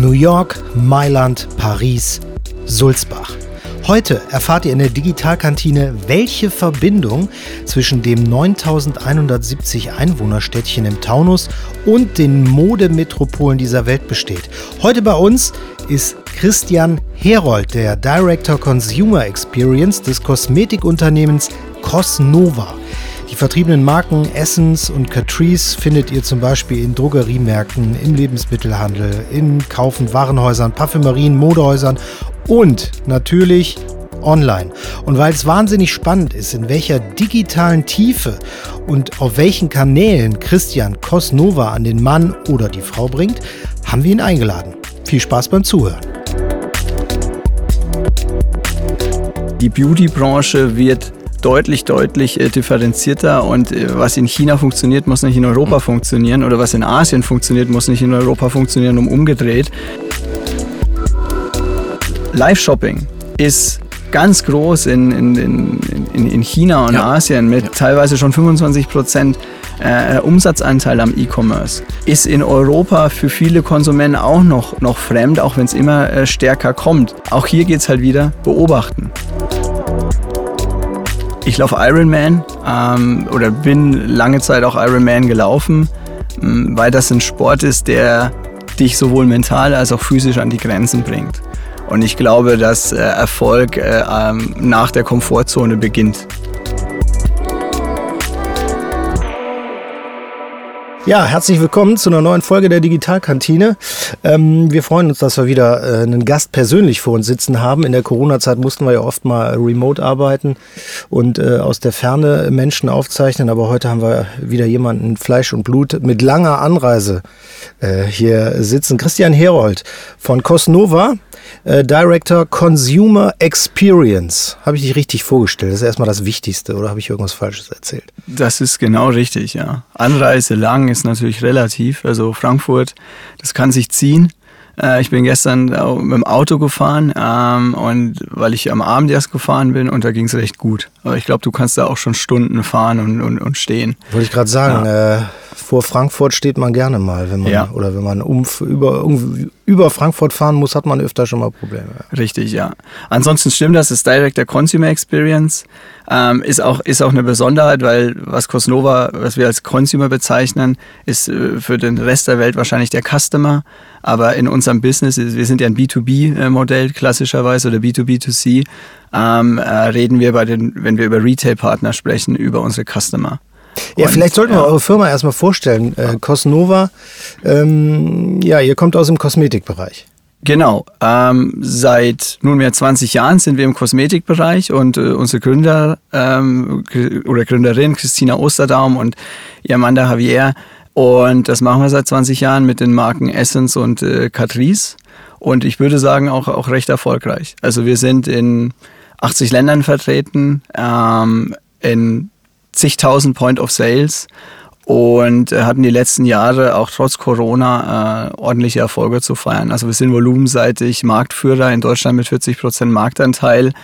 New York, Mailand, Paris, Sulzbach. Heute erfahrt ihr in der Digitalkantine, welche Verbindung zwischen dem 9170 Einwohnerstädtchen im Taunus und den Modemetropolen dieser Welt besteht. Heute bei uns ist Christian Herold, der Director Consumer Experience des Kosmetikunternehmens Cosnova. Die vertriebenen Marken Essence und Catrice findet ihr zum Beispiel in Drogeriemärkten, im Lebensmittelhandel, in Kauf- und Warenhäusern, Parfümerien, Modehäusern und natürlich online. Und weil es wahnsinnig spannend ist, in welcher digitalen Tiefe und auf welchen Kanälen Christian Cosnova an den Mann oder die Frau bringt, haben wir ihn eingeladen. Viel Spaß beim Zuhören. Die Beauty-Branche wird deutlich, deutlich äh, differenzierter und äh, was in China funktioniert, muss nicht in Europa funktionieren oder was in Asien funktioniert, muss nicht in Europa funktionieren, um umgedreht. Live-Shopping ist ganz groß in, in, in, in China und ja. Asien mit ja. teilweise schon 25 Prozent äh, Umsatzanteil am E-Commerce. Ist in Europa für viele Konsumenten auch noch, noch fremd, auch wenn es immer äh, stärker kommt. Auch hier geht es halt wieder beobachten. Ich laufe Ironman ähm, oder bin lange Zeit auch Ironman gelaufen, ähm, weil das ein Sport ist, der dich sowohl mental als auch physisch an die Grenzen bringt. Und ich glaube, dass äh, Erfolg äh, ähm, nach der Komfortzone beginnt. Ja, herzlich willkommen zu einer neuen Folge der Digitalkantine. Ähm, wir freuen uns, dass wir wieder äh, einen Gast persönlich vor uns sitzen haben. In der Corona-Zeit mussten wir ja oft mal remote arbeiten und äh, aus der Ferne Menschen aufzeichnen. Aber heute haben wir wieder jemanden Fleisch und Blut mit langer Anreise äh, hier sitzen. Christian Herold von Cosnova, äh, Director Consumer Experience. Habe ich dich richtig vorgestellt? Das ist erstmal das Wichtigste oder habe ich irgendwas Falsches erzählt? Das ist genau richtig, ja. Anreise lang ist natürlich relativ. Also Frankfurt, das kann sich ziehen. Äh, ich bin gestern mit dem Auto gefahren ähm, und weil ich am Abend erst gefahren bin und da ging es recht gut. Aber ich glaube, du kannst da auch schon Stunden fahren und, und, und stehen. Wollte ich gerade sagen, ja. äh, vor Frankfurt steht man gerne mal, wenn man ja. oder wenn man um, über, über Frankfurt fahren muss, hat man öfter schon mal Probleme. Richtig, ja. Ansonsten stimmt das, ist Direct der Consumer Experience. Ähm, ist, auch, ist auch eine Besonderheit, weil was Cosnova, was wir als Consumer bezeichnen, ist äh, für den Rest der Welt wahrscheinlich der Customer. Aber in unserem Business, wir sind ja ein B2B-Modell klassischerweise oder B2B2C, ähm, äh, reden wir bei den, wenn wir über Retail-Partner sprechen, über unsere Customer. Ja, Und, vielleicht sollten wir ja. eure Firma erstmal vorstellen. Äh, Cosnova, ähm, ja, ihr kommt aus dem Kosmetikbereich. Genau. Ähm, seit nunmehr 20 Jahren sind wir im Kosmetikbereich und äh, unsere Gründer ähm, oder Gründerin Christina Osterdaum und ihr Mann der Javier. Und das machen wir seit 20 Jahren mit den Marken Essence und äh, Catrice. Und ich würde sagen, auch, auch recht erfolgreich. Also wir sind in 80 Ländern vertreten, ähm, in zigtausend Point of Sales und äh, hatten die letzten Jahre auch trotz Corona äh, ordentliche Erfolge zu feiern. Also wir sind volumenseitig Marktführer in Deutschland mit 40 Prozent Marktanteil.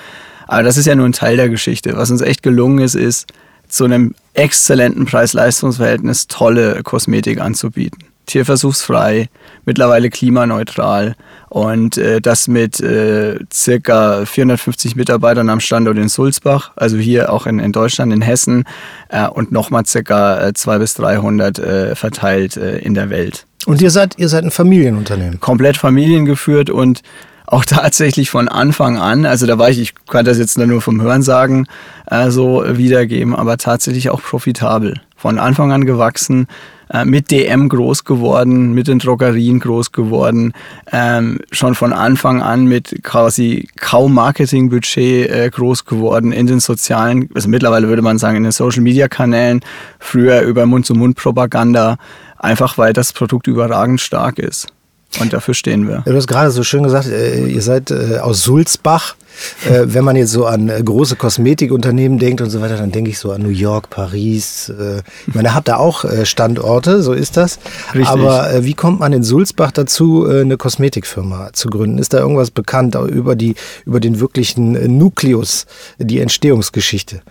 Aber das ist ja nur ein Teil der Geschichte. Was uns echt gelungen ist, ist zu einem exzellenten Preis-Leistungs-Verhältnis tolle Kosmetik anzubieten. Tierversuchsfrei, mittlerweile klimaneutral und äh, das mit äh, circa 450 Mitarbeitern am Standort in Sulzbach, also hier auch in, in Deutschland, in Hessen äh, und nochmal circa äh, 200 bis 300 äh, verteilt äh, in der Welt. Und ihr seid, ihr seid ein Familienunternehmen? Komplett familiengeführt und auch tatsächlich von Anfang an, also da war ich, ich kann das jetzt nur vom Hörensagen äh, so wiedergeben, aber tatsächlich auch profitabel. Von Anfang an gewachsen, äh, mit DM groß geworden, mit den Drogerien groß geworden, ähm, schon von Anfang an mit quasi kaum Marketingbudget äh, groß geworden in den sozialen, also mittlerweile würde man sagen in den Social-Media-Kanälen, früher über Mund-zu-Mund-Propaganda, einfach weil das Produkt überragend stark ist. Und dafür stehen wir. Du hast gerade so schön gesagt, äh, ihr seid äh, aus Sulzbach. Äh, wenn man jetzt so an große Kosmetikunternehmen denkt und so weiter, dann denke ich so an New York, Paris. Ich meine, habt da auch Standorte, so ist das. Richtig. Aber wie kommt man in Sulzbach dazu, eine Kosmetikfirma zu gründen? Ist da irgendwas bekannt über, die, über den wirklichen Nukleus, die Entstehungsgeschichte?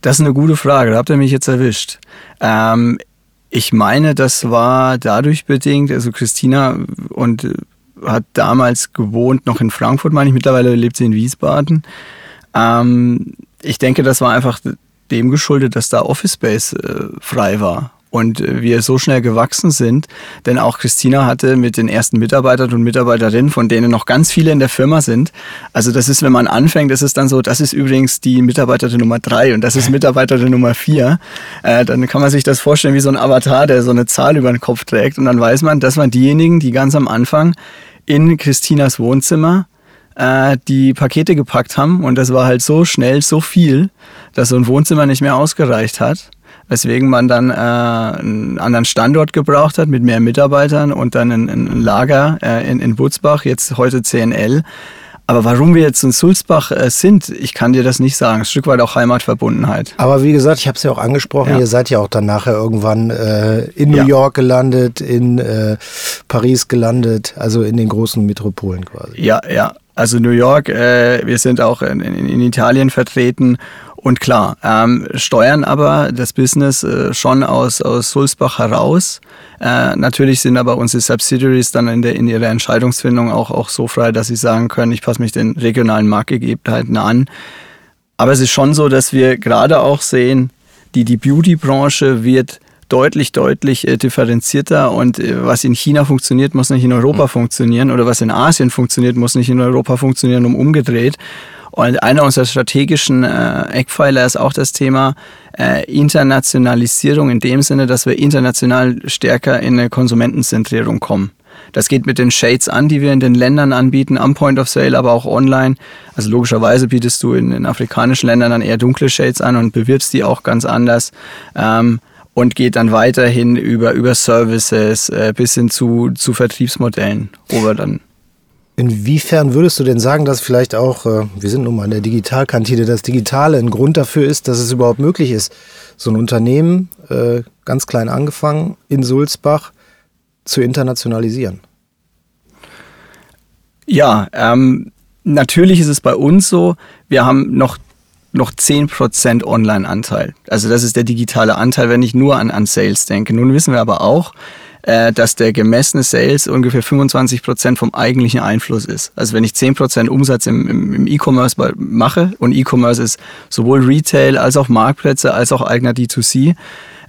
Das ist eine gute Frage, da habt ihr mich jetzt erwischt. Ähm, ich meine, das war dadurch bedingt, also Christina und hat damals gewohnt, noch in Frankfurt, meine ich. Mittlerweile lebt sie in Wiesbaden. Ähm, ich denke, das war einfach dem geschuldet, dass da Office Space äh, frei war und äh, wir so schnell gewachsen sind. Denn auch Christina hatte mit den ersten Mitarbeitern und Mitarbeiterinnen, von denen noch ganz viele in der Firma sind. Also das ist, wenn man anfängt, das ist dann so, das ist übrigens die Mitarbeiterin Nummer drei und das ist Mitarbeiterin Nummer vier. Äh, dann kann man sich das vorstellen wie so ein Avatar, der so eine Zahl über den Kopf trägt. Und dann weiß man, das waren diejenigen, die ganz am Anfang in Christinas Wohnzimmer äh, die Pakete gepackt haben. Und das war halt so schnell, so viel, dass so ein Wohnzimmer nicht mehr ausgereicht hat weswegen man dann äh, einen anderen Standort gebraucht hat mit mehr Mitarbeitern und dann ein, ein Lager äh, in, in Butzbach, jetzt heute CNL. Aber warum wir jetzt in Sulzbach äh, sind, ich kann dir das nicht sagen. Ein Stück weit auch Heimatverbundenheit. Aber wie gesagt, ich habe es ja auch angesprochen, ja. ihr seid ja auch dann nachher irgendwann äh, in New ja. York gelandet, in äh, Paris gelandet, also in den großen Metropolen quasi. Ja, ja. Also New York, äh, wir sind auch in, in, in Italien vertreten und klar, ähm, steuern aber das Business äh, schon aus, aus Sulzbach heraus. Äh, natürlich sind aber unsere Subsidiaries dann in, der, in ihrer Entscheidungsfindung auch, auch so frei, dass sie sagen können, ich passe mich den regionalen Marktgegebenheiten an. Aber es ist schon so, dass wir gerade auch sehen, die, die Beauty-Branche wird deutlich, deutlich äh, differenzierter und äh, was in China funktioniert, muss nicht in Europa mhm. funktionieren oder was in Asien funktioniert, muss nicht in Europa funktionieren, um umgedreht. Und einer unserer strategischen äh, Eckpfeiler ist auch das Thema äh, Internationalisierung in dem Sinne, dass wir international stärker in eine Konsumentenzentrierung kommen. Das geht mit den Shades an, die wir in den Ländern anbieten, am Point of Sale, aber auch online. Also logischerweise bietest du in den afrikanischen Ländern dann eher dunkle Shades an und bewirbst die auch ganz anders. Ähm, und geht dann weiterhin über, über Services äh, bis hin zu, zu Vertriebsmodellen, wo wir dann Inwiefern würdest du denn sagen, dass vielleicht auch, äh, wir sind nun mal in der Digitalkantine, das Digitale ein Grund dafür ist, dass es überhaupt möglich ist, so ein Unternehmen, äh, ganz klein angefangen, in Sulzbach zu internationalisieren? Ja, ähm, natürlich ist es bei uns so, wir haben noch noch 10% Online-Anteil. Also das ist der digitale Anteil, wenn ich nur an, an Sales denke. Nun wissen wir aber auch, äh, dass der gemessene Sales ungefähr 25 Prozent vom eigentlichen Einfluss ist. Also wenn ich 10 Prozent Umsatz im, im, im E-Commerce mache und E-Commerce ist sowohl Retail als auch Marktplätze als auch eigener D2C,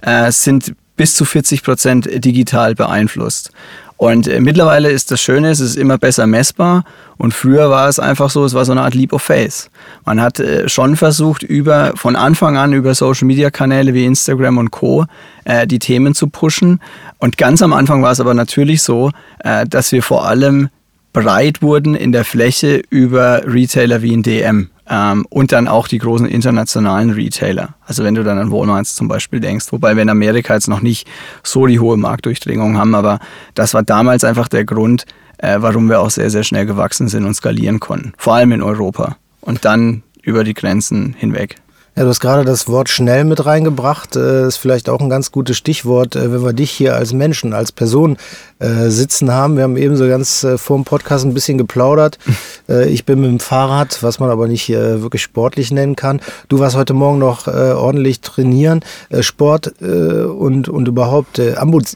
äh, sind bis zu 40 Prozent digital beeinflusst. Und äh, mittlerweile ist das Schöne, es ist immer besser messbar. Und früher war es einfach so, es war so eine Art Leap of Faith. Man hat äh, schon versucht, über, von Anfang an über Social Media Kanäle wie Instagram und Co. Äh, die Themen zu pushen. Und ganz am Anfang war es aber natürlich so, äh, dass wir vor allem breit wurden in der Fläche über Retailer wie in DM. Ähm, und dann auch die großen internationalen Retailer. Also wenn du dann an Walmart zum Beispiel denkst, wobei wir in Amerika jetzt noch nicht so die hohe Marktdurchdringung haben, aber das war damals einfach der Grund, äh, warum wir auch sehr, sehr schnell gewachsen sind und skalieren konnten. Vor allem in Europa und dann über die Grenzen hinweg. Ja, du hast gerade das Wort schnell mit reingebracht. Äh, ist vielleicht auch ein ganz gutes Stichwort, äh, wenn wir dich hier als Menschen, als Person äh, sitzen haben. Wir haben eben so ganz vor dem Podcast ein bisschen geplaudert. Ich bin mit dem Fahrrad, was man aber nicht wirklich sportlich nennen kann. Du warst heute Morgen noch ordentlich trainieren. Sport und, und überhaupt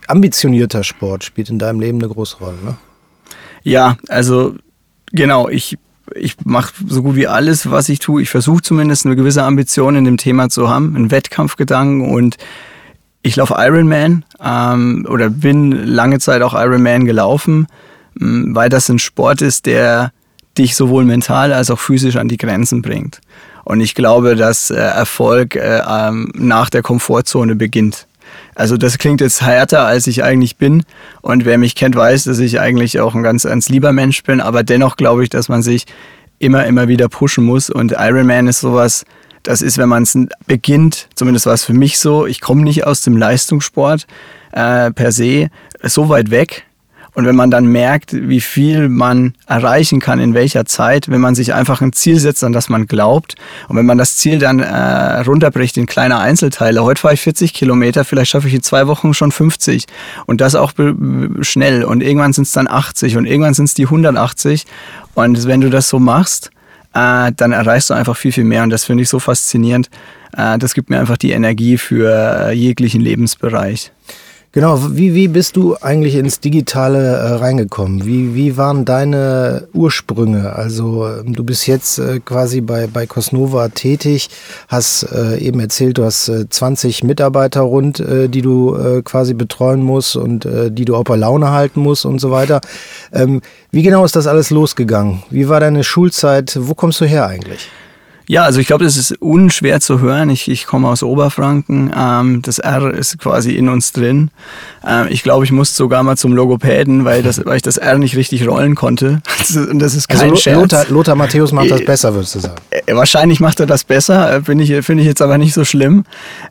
ambitionierter Sport spielt in deinem Leben eine große Rolle, ne? Ja, also genau, ich ich mache so gut wie alles, was ich tue. Ich versuche zumindest eine gewisse Ambition in dem Thema zu haben, einen Wettkampfgedanken und ich laufe Ironman ähm, oder bin lange Zeit auch Ironman gelaufen, ähm, weil das ein Sport ist, der dich sowohl mental als auch physisch an die Grenzen bringt. Und ich glaube, dass äh, Erfolg äh, ähm, nach der Komfortzone beginnt. Also das klingt jetzt härter, als ich eigentlich bin. Und wer mich kennt, weiß, dass ich eigentlich auch ein ganz, ganz lieber Mensch bin. Aber dennoch glaube ich, dass man sich immer, immer wieder pushen muss. Und Ironman ist sowas, das ist, wenn man es beginnt, zumindest war es für mich so, ich komme nicht aus dem Leistungssport äh, per se, so weit weg. Und wenn man dann merkt, wie viel man erreichen kann, in welcher Zeit, wenn man sich einfach ein Ziel setzt, an das man glaubt, und wenn man das Ziel dann äh, runterbricht in kleine Einzelteile, heute fahre ich 40 Kilometer, vielleicht schaffe ich in zwei Wochen schon 50 und das auch schnell. Und irgendwann sind es dann 80 und irgendwann sind es die 180 und wenn du das so machst, äh, dann erreichst du einfach viel, viel mehr. Und das finde ich so faszinierend. Äh, das gibt mir einfach die Energie für äh, jeglichen Lebensbereich. Genau, wie, wie bist du eigentlich ins Digitale äh, reingekommen? Wie, wie waren deine Ursprünge? Also ähm, du bist jetzt äh, quasi bei, bei Cosnova tätig, hast äh, eben erzählt, du hast 20 äh, Mitarbeiter rund, äh, die du äh, quasi betreuen musst und die du auch bei Laune halten musst und so weiter. Ähm, wie genau ist das alles losgegangen? Wie war deine Schulzeit? Wo kommst du her eigentlich? Ja, also ich glaube, das ist unschwer zu hören. Ich, ich komme aus Oberfranken. Ähm, das R ist quasi in uns drin. Ähm, ich glaube, ich musste sogar mal zum Logopäden, weil, das, weil ich das R nicht richtig rollen konnte. Und das ist kein also Scherz. Lothar, Lothar Matthäus macht das äh, besser, würdest du sagen? Äh, wahrscheinlich macht er das besser. Äh, finde ich, finde ich jetzt aber nicht so schlimm.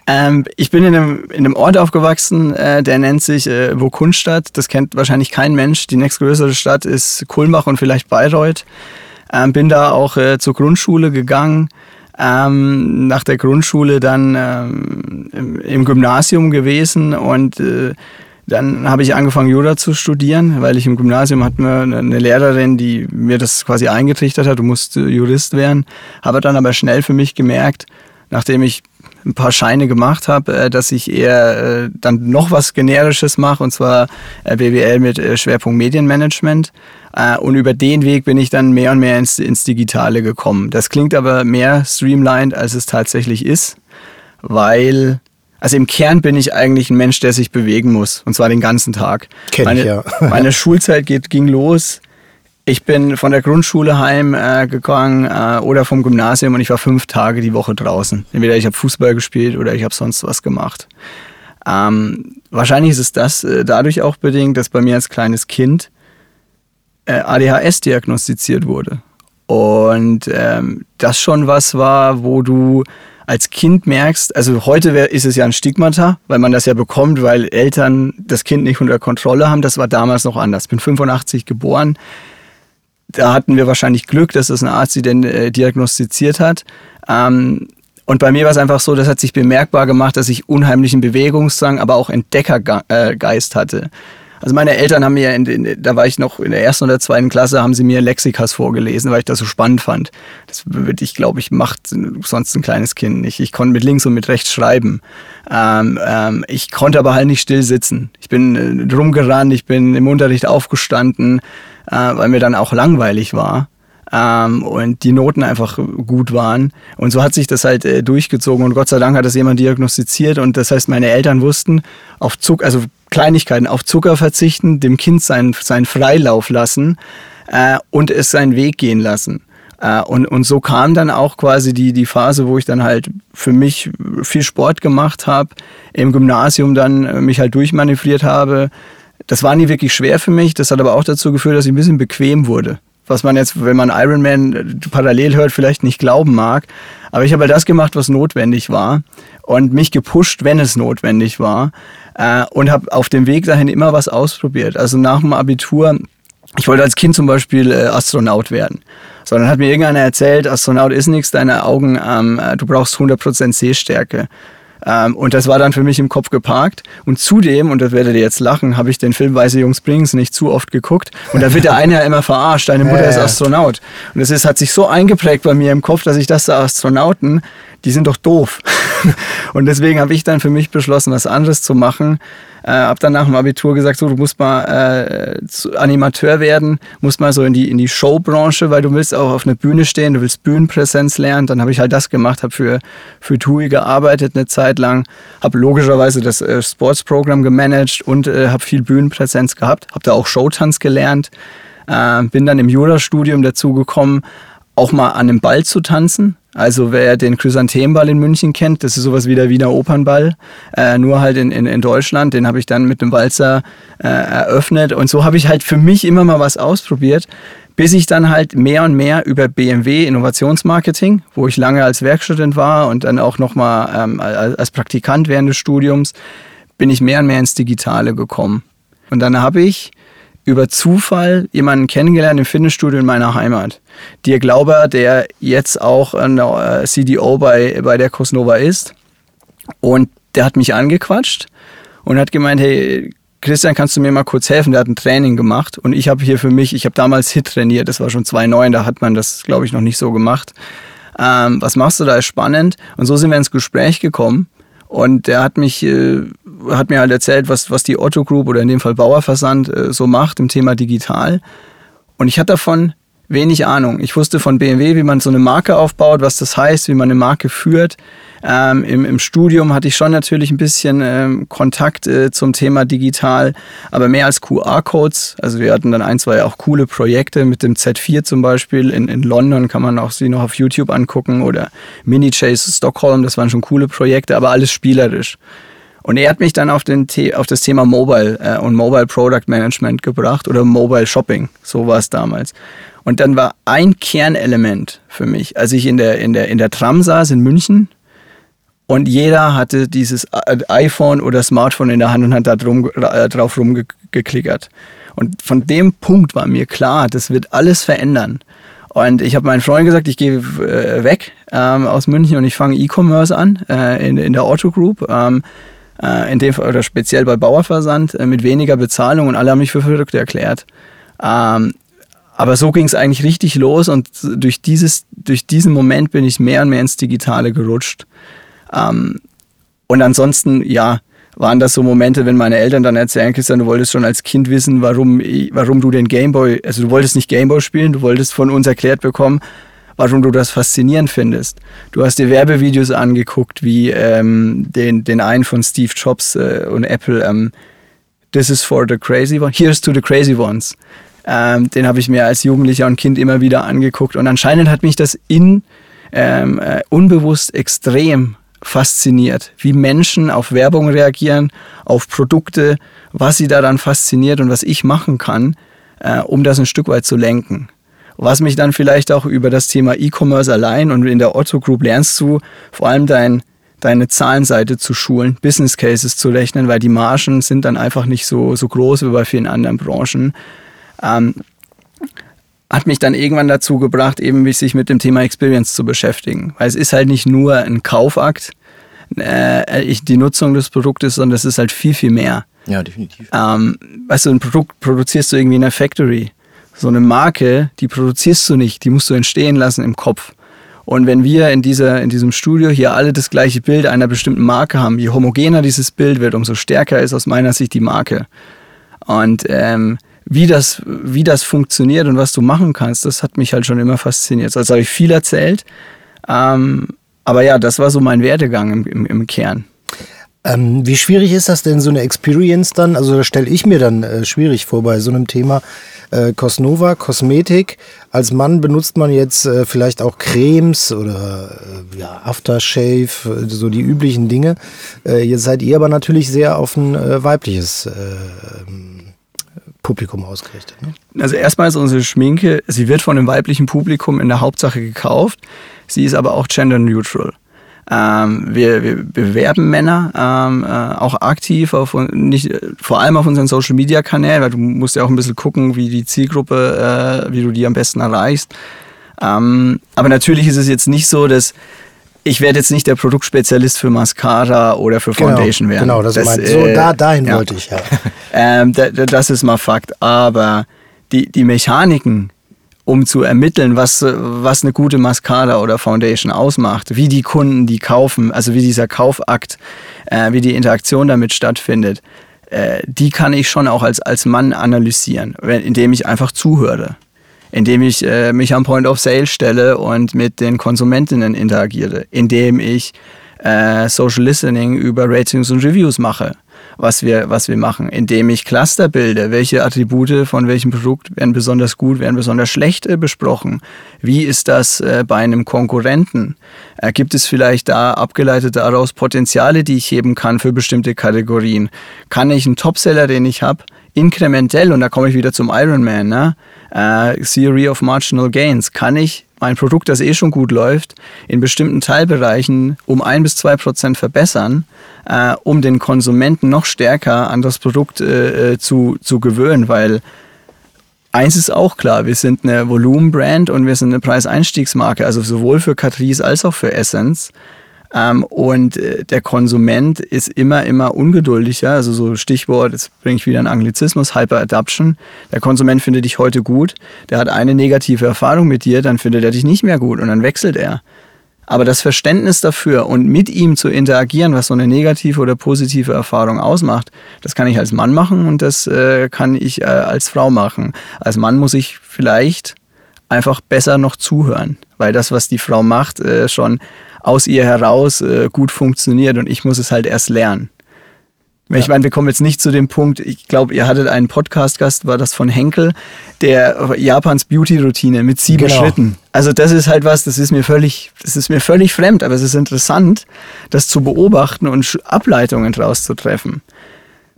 Ähm, ich bin in einem, in einem Ort aufgewachsen, äh, der nennt sich äh, Wokunstadt. Das kennt wahrscheinlich kein Mensch. Die nächstgrößere Stadt ist Kulmbach und vielleicht Bayreuth. Ähm, bin da auch äh, zur Grundschule gegangen. Ähm, nach der Grundschule dann ähm, im, im, Gymnasium gewesen und äh, dann habe ich angefangen, Jura zu studieren, weil ich im Gymnasium hatten wir eine Lehrerin, die mir das quasi eingetrichtert hat, du musst Jurist werden. Habe dann aber schnell für mich gemerkt, nachdem ich ein paar Scheine gemacht habe, äh, dass ich eher äh, dann noch was Generisches mache, und zwar äh, BWL mit Schwerpunkt Medienmanagement. Und über den Weg bin ich dann mehr und mehr ins, ins Digitale gekommen. Das klingt aber mehr streamlined, als es tatsächlich ist, weil also im Kern bin ich eigentlich ein Mensch, der sich bewegen muss. Und zwar den ganzen Tag. Kenn meine, ich, ja. meine Schulzeit geht, ging los ich bin von der Grundschule heimgegangen äh, äh, oder vom Gymnasium und ich war fünf Tage die Woche draußen. Entweder ich habe Fußball gespielt oder ich habe sonst was gemacht. Ähm, wahrscheinlich ist es das äh, dadurch auch bedingt, dass bei mir als kleines Kind äh, ADHS diagnostiziert wurde. Und ähm, das schon was war, wo du als Kind merkst, also heute wär, ist es ja ein Stigmata, weil man das ja bekommt, weil Eltern das Kind nicht unter Kontrolle haben. Das war damals noch anders. Ich bin 85 geboren da hatten wir wahrscheinlich Glück, dass das ein Arzt sie denn äh, diagnostiziert hat. Ähm, und bei mir war es einfach so, das hat sich bemerkbar gemacht, dass ich unheimlichen Bewegungsdrang, aber auch Entdeckergeist hatte. Also meine Eltern haben mir, in, in, da war ich noch in der ersten oder zweiten Klasse, haben sie mir Lexikas vorgelesen, weil ich das so spannend fand. Das würde ich, glaube ich, macht sonst ein kleines Kind nicht. Ich konnte mit links und mit rechts schreiben. Ähm, ähm, ich konnte aber halt nicht still sitzen. Ich bin äh, rumgerannt, ich bin im Unterricht aufgestanden, äh, weil mir dann auch langweilig war. Ähm, und die Noten einfach gut waren. Und so hat sich das halt äh, durchgezogen und Gott sei Dank hat das jemand diagnostiziert und das heißt, meine Eltern wussten, auf Zucker, also Kleinigkeiten, auf Zucker verzichten, dem Kind seinen, seinen Freilauf lassen äh, und es seinen Weg gehen lassen. Äh, und, und so kam dann auch quasi die, die Phase, wo ich dann halt für mich viel Sport gemacht habe, im Gymnasium dann äh, mich halt durchmanövriert habe. Das war nie wirklich schwer für mich, das hat aber auch dazu geführt, dass ich ein bisschen bequem wurde was man jetzt, wenn man Iron Man äh, parallel hört, vielleicht nicht glauben mag. Aber ich habe halt das gemacht, was notwendig war und mich gepusht, wenn es notwendig war äh, und habe auf dem Weg dahin immer was ausprobiert. Also nach dem Abitur, ich wollte als Kind zum Beispiel äh, Astronaut werden. So, dann hat mir irgendeiner erzählt, Astronaut ist nichts, deine Augen, ähm, äh, du brauchst 100% Sehstärke. Ähm, und das war dann für mich im Kopf geparkt. Und zudem, und das werdet ihr jetzt lachen, habe ich den Film Weiße Jungs Brings nicht zu oft geguckt. Und da wird der eine ja immer verarscht, deine Mutter ist Astronaut. Und das ist, hat sich so eingeprägt bei mir im Kopf, dass ich das Astronauten, die sind doch doof. und deswegen habe ich dann für mich beschlossen, was anderes zu machen. Äh, habe dann nach dem Abitur gesagt, so, du musst mal äh, Animateur werden, musst mal so in die, in die Showbranche, weil du willst auch auf einer Bühne stehen, du willst Bühnenpräsenz lernen. Dann habe ich halt das gemacht, habe für, für TUI gearbeitet eine Zeit lang, habe logischerweise das äh, Sportsprogramm gemanagt und äh, habe viel Bühnenpräsenz gehabt, habe da auch Showtanz gelernt, äh, bin dann im Jurastudium dazu gekommen, auch mal an einem Ball zu tanzen. Also wer den Chrysanthemball in München kennt, das ist sowas wie der Wiener Opernball, äh, nur halt in, in, in Deutschland. Den habe ich dann mit dem Walzer äh, eröffnet. Und so habe ich halt für mich immer mal was ausprobiert, bis ich dann halt mehr und mehr über BMW Innovationsmarketing, wo ich lange als Werkstudent war und dann auch nochmal ähm, als Praktikant während des Studiums, bin ich mehr und mehr ins Digitale gekommen. Und dann habe ich über Zufall jemanden kennengelernt im Fitnessstudio in meiner Heimat. Dirk Glauber, der jetzt auch ein äh, CDO bei, bei der Cosnova ist. Und der hat mich angequatscht und hat gemeint, hey, Christian, kannst du mir mal kurz helfen? Der hat ein Training gemacht und ich habe hier für mich, ich habe damals HIT trainiert, das war schon 2009, da hat man das, glaube ich, noch nicht so gemacht. Ähm, was machst du da? Ist spannend. Und so sind wir ins Gespräch gekommen. Und der hat mich, äh, hat mir halt erzählt, was, was die Otto Group oder in dem Fall Bauerversand äh, so macht im Thema digital. Und ich hatte davon wenig Ahnung. Ich wusste von BMW, wie man so eine Marke aufbaut, was das heißt, wie man eine Marke führt. Ähm, im, Im Studium hatte ich schon natürlich ein bisschen ähm, Kontakt äh, zum Thema digital, aber mehr als QR-Codes. Also wir hatten dann ein, zwei auch coole Projekte mit dem Z4 zum Beispiel. In, in London kann man auch sie noch auf YouTube angucken oder Mini Chase Stockholm, das waren schon coole Projekte, aber alles spielerisch. Und er hat mich dann auf, den auf das Thema Mobile äh, und Mobile Product Management gebracht oder Mobile Shopping, so war es damals. Und dann war ein Kernelement für mich, als ich in der, in der, in der Tram saß in München und jeder hatte dieses äh, iPhone oder Smartphone in der Hand und hat da drum, äh, drauf rumgeklickert. Und von dem Punkt war mir klar, das wird alles verändern. Und ich habe meinen Freund gesagt, ich gehe äh, weg ähm, aus München und ich fange E-Commerce an äh, in, in der Otto Group. Ähm, äh, in dem oder speziell bei Bauerversand äh, mit weniger Bezahlung und alle haben mich für verrückt erklärt. Ähm, aber so ging es eigentlich richtig los und durch, dieses, durch diesen Moment bin ich mehr und mehr ins Digitale gerutscht. Ähm, und ansonsten, ja, waren das so Momente, wenn meine Eltern dann erzählen, Christian, du wolltest schon als Kind wissen, warum, warum du den Gameboy, also du wolltest nicht Gameboy spielen, du wolltest von uns erklärt bekommen, warum du das faszinierend findest. Du hast dir Werbevideos angeguckt, wie ähm, den, den einen von Steve Jobs äh, und Apple, ähm, This is for the crazy ones, here's to the crazy ones. Ähm, den habe ich mir als Jugendlicher und Kind immer wieder angeguckt. Und anscheinend hat mich das in ähm, äh, unbewusst extrem fasziniert, wie Menschen auf Werbung reagieren, auf Produkte, was sie daran fasziniert und was ich machen kann, äh, um das ein Stück weit zu lenken. Was mich dann vielleicht auch über das Thema E-Commerce allein und in der Otto Group lernst du vor allem dein, deine Zahlenseite zu schulen, Business Cases zu rechnen, weil die Margen sind dann einfach nicht so, so groß wie bei vielen anderen Branchen ähm, hat mich dann irgendwann dazu gebracht, eben sich mit dem Thema Experience zu beschäftigen. Weil es ist halt nicht nur ein Kaufakt, äh, ich, die Nutzung des Produktes, sondern es ist halt viel, viel mehr. Ja, definitiv. Ähm, weißt du, ein Produkt produzierst du irgendwie in der Factory. So eine Marke, die produzierst du nicht, die musst du entstehen lassen im Kopf. Und wenn wir in, dieser, in diesem Studio hier alle das gleiche Bild einer bestimmten Marke haben, je homogener dieses Bild wird, umso stärker ist aus meiner Sicht die Marke. Und ähm, wie das, wie das funktioniert und was du machen kannst, das hat mich halt schon immer fasziniert. Also habe ich viel erzählt. Ähm, aber ja, das war so mein Werdegang im, im, im Kern. Ähm, wie schwierig ist das denn, so eine Experience dann? Also da stelle ich mir dann äh, schwierig vor bei so einem Thema. Äh, Cosnova, Kosmetik. Als Mann benutzt man jetzt äh, vielleicht auch Cremes oder äh, ja, Aftershave, äh, so die üblichen Dinge. Äh, jetzt seid ihr aber natürlich sehr auf ein weibliches Publikum ausgerichtet. Ne? Also erstmal ist unsere Schminke, sie wird von einem weiblichen Publikum in der Hauptsache gekauft. Sie ist aber auch gender neutral. Ähm, wir, wir, bewerben Männer ähm, äh, auch aktiv, auf, nicht, vor allem auf unseren Social Media Kanälen, weil du musst ja auch ein bisschen gucken, wie die Zielgruppe, äh, wie du die am besten erreichst. Ähm, aber natürlich ist es jetzt nicht so, dass ich werde jetzt nicht der Produktspezialist für Mascara oder für genau, Foundation genau, werden. Genau, das, das meint, so da, dahin ja. wollte ich, ja. ähm, da, das ist mal Fakt. Aber die, die Mechaniken, um zu ermitteln, was, was eine gute Mascara oder Foundation ausmacht, wie die Kunden die kaufen, also wie dieser Kaufakt, äh, wie die Interaktion damit stattfindet, äh, die kann ich schon auch als, als Mann analysieren, indem ich einfach zuhöre indem ich äh, mich am Point of Sale stelle und mit den Konsumentinnen interagiere, indem ich äh, Social Listening über Ratings und Reviews mache, was wir, was wir machen, indem ich Cluster bilde, welche Attribute von welchem Produkt werden besonders gut, werden besonders schlecht äh, besprochen, wie ist das äh, bei einem Konkurrenten, äh, gibt es vielleicht da abgeleitet daraus Potenziale, die ich heben kann für bestimmte Kategorien, kann ich einen Topseller, den ich habe, inkrementell, und da komme ich wieder zum Ironman, ne? Äh, Theory of Marginal Gains, kann ich mein Produkt, das eh schon gut läuft, in bestimmten Teilbereichen um ein bis zwei Prozent verbessern, äh, um den Konsumenten noch stärker an das Produkt äh, äh zu, zu gewöhnen, weil eins ist auch klar, wir sind eine Volumenbrand und wir sind eine Preiseinstiegsmarke, also sowohl für Catrice als auch für Essence. Ähm, und äh, der Konsument ist immer, immer ungeduldiger. Also so Stichwort, jetzt bringe ich wieder einen Anglizismus, Hyper-Adaption. Der Konsument findet dich heute gut, der hat eine negative Erfahrung mit dir, dann findet er dich nicht mehr gut und dann wechselt er. Aber das Verständnis dafür und mit ihm zu interagieren, was so eine negative oder positive Erfahrung ausmacht, das kann ich als Mann machen und das äh, kann ich äh, als Frau machen. Als Mann muss ich vielleicht einfach besser noch zuhören, weil das, was die Frau macht, äh, schon aus ihr heraus äh, gut funktioniert und ich muss es halt erst lernen. Ja. Ich meine, wir kommen jetzt nicht zu dem Punkt, ich glaube, ihr hattet einen Podcast-Gast, war das von Henkel, der Japans Beauty-Routine mit sieben genau. Schritten. Also das ist halt was, das ist mir völlig, das ist mir völlig fremd, aber es ist interessant, das zu beobachten und Ableitungen daraus zu treffen.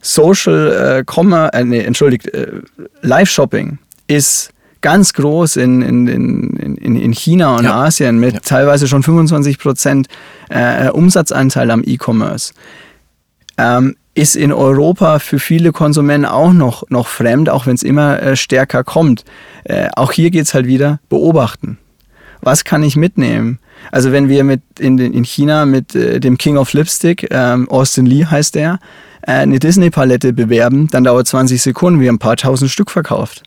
Social äh, Commerce, äh, nee, entschuldigt, äh, Live-Shopping ist ganz groß in, in, in, in China und ja. Asien mit ja. teilweise schon 25 Prozent äh, Umsatzanteil am E-Commerce. Ähm, ist in Europa für viele Konsumenten auch noch, noch fremd, auch wenn es immer äh, stärker kommt. Äh, auch hier geht es halt wieder beobachten. Was kann ich mitnehmen? Also wenn wir mit in, in China mit äh, dem King of Lipstick, ähm, Austin Lee heißt der, äh, eine Disney-Palette bewerben, dann dauert 20 Sekunden, wir haben ein paar tausend Stück verkauft.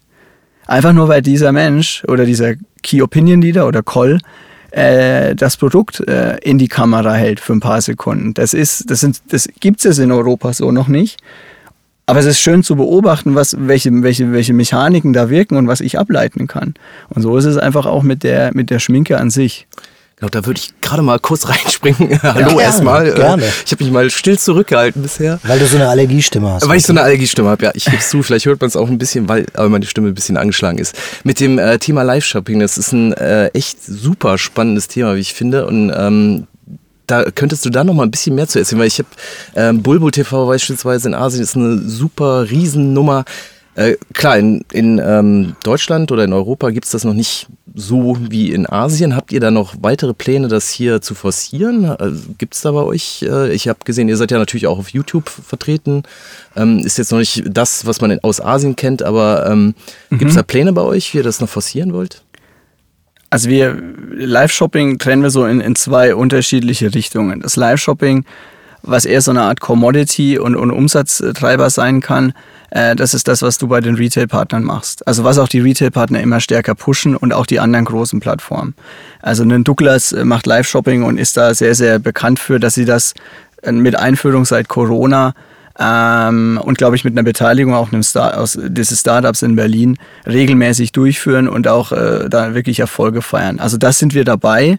Einfach nur, weil dieser Mensch oder dieser Key Opinion Leader oder Call äh, das Produkt äh, in die Kamera hält für ein paar Sekunden. Das ist, das sind, das gibt es in Europa so noch nicht. Aber es ist schön zu beobachten, was, welche, welche, welche Mechaniken da wirken und was ich ableiten kann. Und so ist es einfach auch mit der, mit der Schminke an sich. Genau, da würde ich gerade mal kurz reinspringen. Hallo ja, erstmal. Äh, gerne. Ich habe mich mal still zurückgehalten bisher. Weil du so eine Allergiestimme hast. Weil ich so eine Allergiestimme habe, ja. Ich gebe zu, vielleicht hört man es auch ein bisschen, weil aber meine Stimme ein bisschen angeschlagen ist. Mit dem äh, Thema Live-Shopping, das ist ein äh, echt super spannendes Thema, wie ich finde. Und ähm, da könntest du da noch mal ein bisschen mehr zu erzählen, weil ich habe ähm, Bulbo TV beispielsweise in Asien ist eine super Riesennummer. Äh, klar, in, in ähm, Deutschland oder in Europa gibt es das noch nicht so wie in Asien. Habt ihr da noch weitere Pläne, das hier zu forcieren? Also, gibt es da bei euch? Äh, ich habe gesehen, ihr seid ja natürlich auch auf YouTube vertreten. Ähm, ist jetzt noch nicht das, was man aus Asien kennt, aber ähm, mhm. gibt es da Pläne bei euch, wie ihr das noch forcieren wollt? Also wir, Live-Shopping trennen wir so in, in zwei unterschiedliche Richtungen. Das Live-Shopping, was eher so eine Art Commodity und, und Umsatztreiber sein kann, äh, das ist das, was du bei den Retail-Partnern machst. Also was auch die Retail-Partner immer stärker pushen und auch die anderen großen Plattformen. Also ein Douglas äh, macht Live-Shopping und ist da sehr, sehr bekannt für, dass sie das äh, mit Einführung seit Corona ähm, und glaube ich mit einer Beteiligung auch einem Star aus dieses Startups in Berlin regelmäßig durchführen und auch äh, da wirklich Erfolge feiern. Also das sind wir dabei.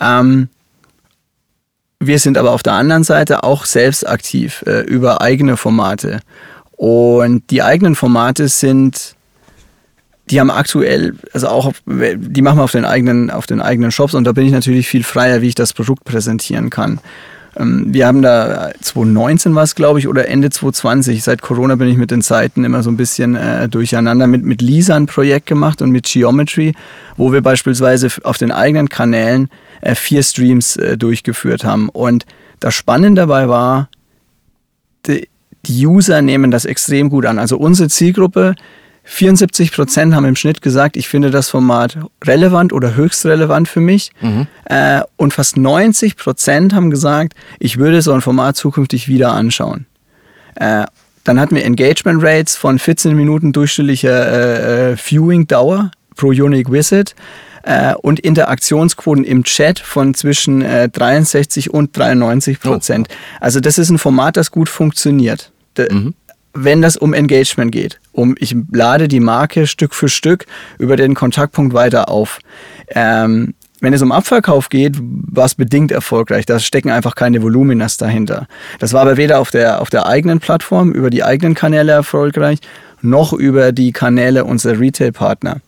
Ähm, wir sind aber auf der anderen Seite auch selbst aktiv äh, über eigene Formate. Und die eigenen Formate sind, die haben aktuell, also auch, auf, die machen wir auf den eigenen, auf den eigenen Shops und da bin ich natürlich viel freier, wie ich das Produkt präsentieren kann. Ähm, wir haben da 2019 was, glaube ich, oder Ende 2020. Seit Corona bin ich mit den Zeiten immer so ein bisschen äh, durcheinander. Mit, mit Lisa ein Projekt gemacht und mit Geometry, wo wir beispielsweise auf den eigenen Kanälen äh, vier Streams äh, durchgeführt haben. Und das Spannende dabei war, die, die User nehmen das extrem gut an. Also unsere Zielgruppe, 74 Prozent haben im Schnitt gesagt, ich finde das Format relevant oder höchst relevant für mich. Mhm. Äh, und fast 90 Prozent haben gesagt, ich würde so ein Format zukünftig wieder anschauen. Äh, dann hatten wir Engagement Rates von 14 Minuten durchschnittlicher äh, äh, Viewing-Dauer pro Unique Visit äh, und Interaktionsquoten im Chat von zwischen äh, 63 und 93 Prozent. Oh. Also das ist ein Format, das gut funktioniert. Mhm. Wenn das um Engagement geht, um ich lade die Marke Stück für Stück über den Kontaktpunkt weiter auf. Ähm, wenn es um Abverkauf geht, war es bedingt erfolgreich. Da stecken einfach keine Voluminas dahinter. Das war aber weder auf der, auf der eigenen Plattform, über die eigenen Kanäle erfolgreich, noch über die Kanäle unserer Retail-Partner.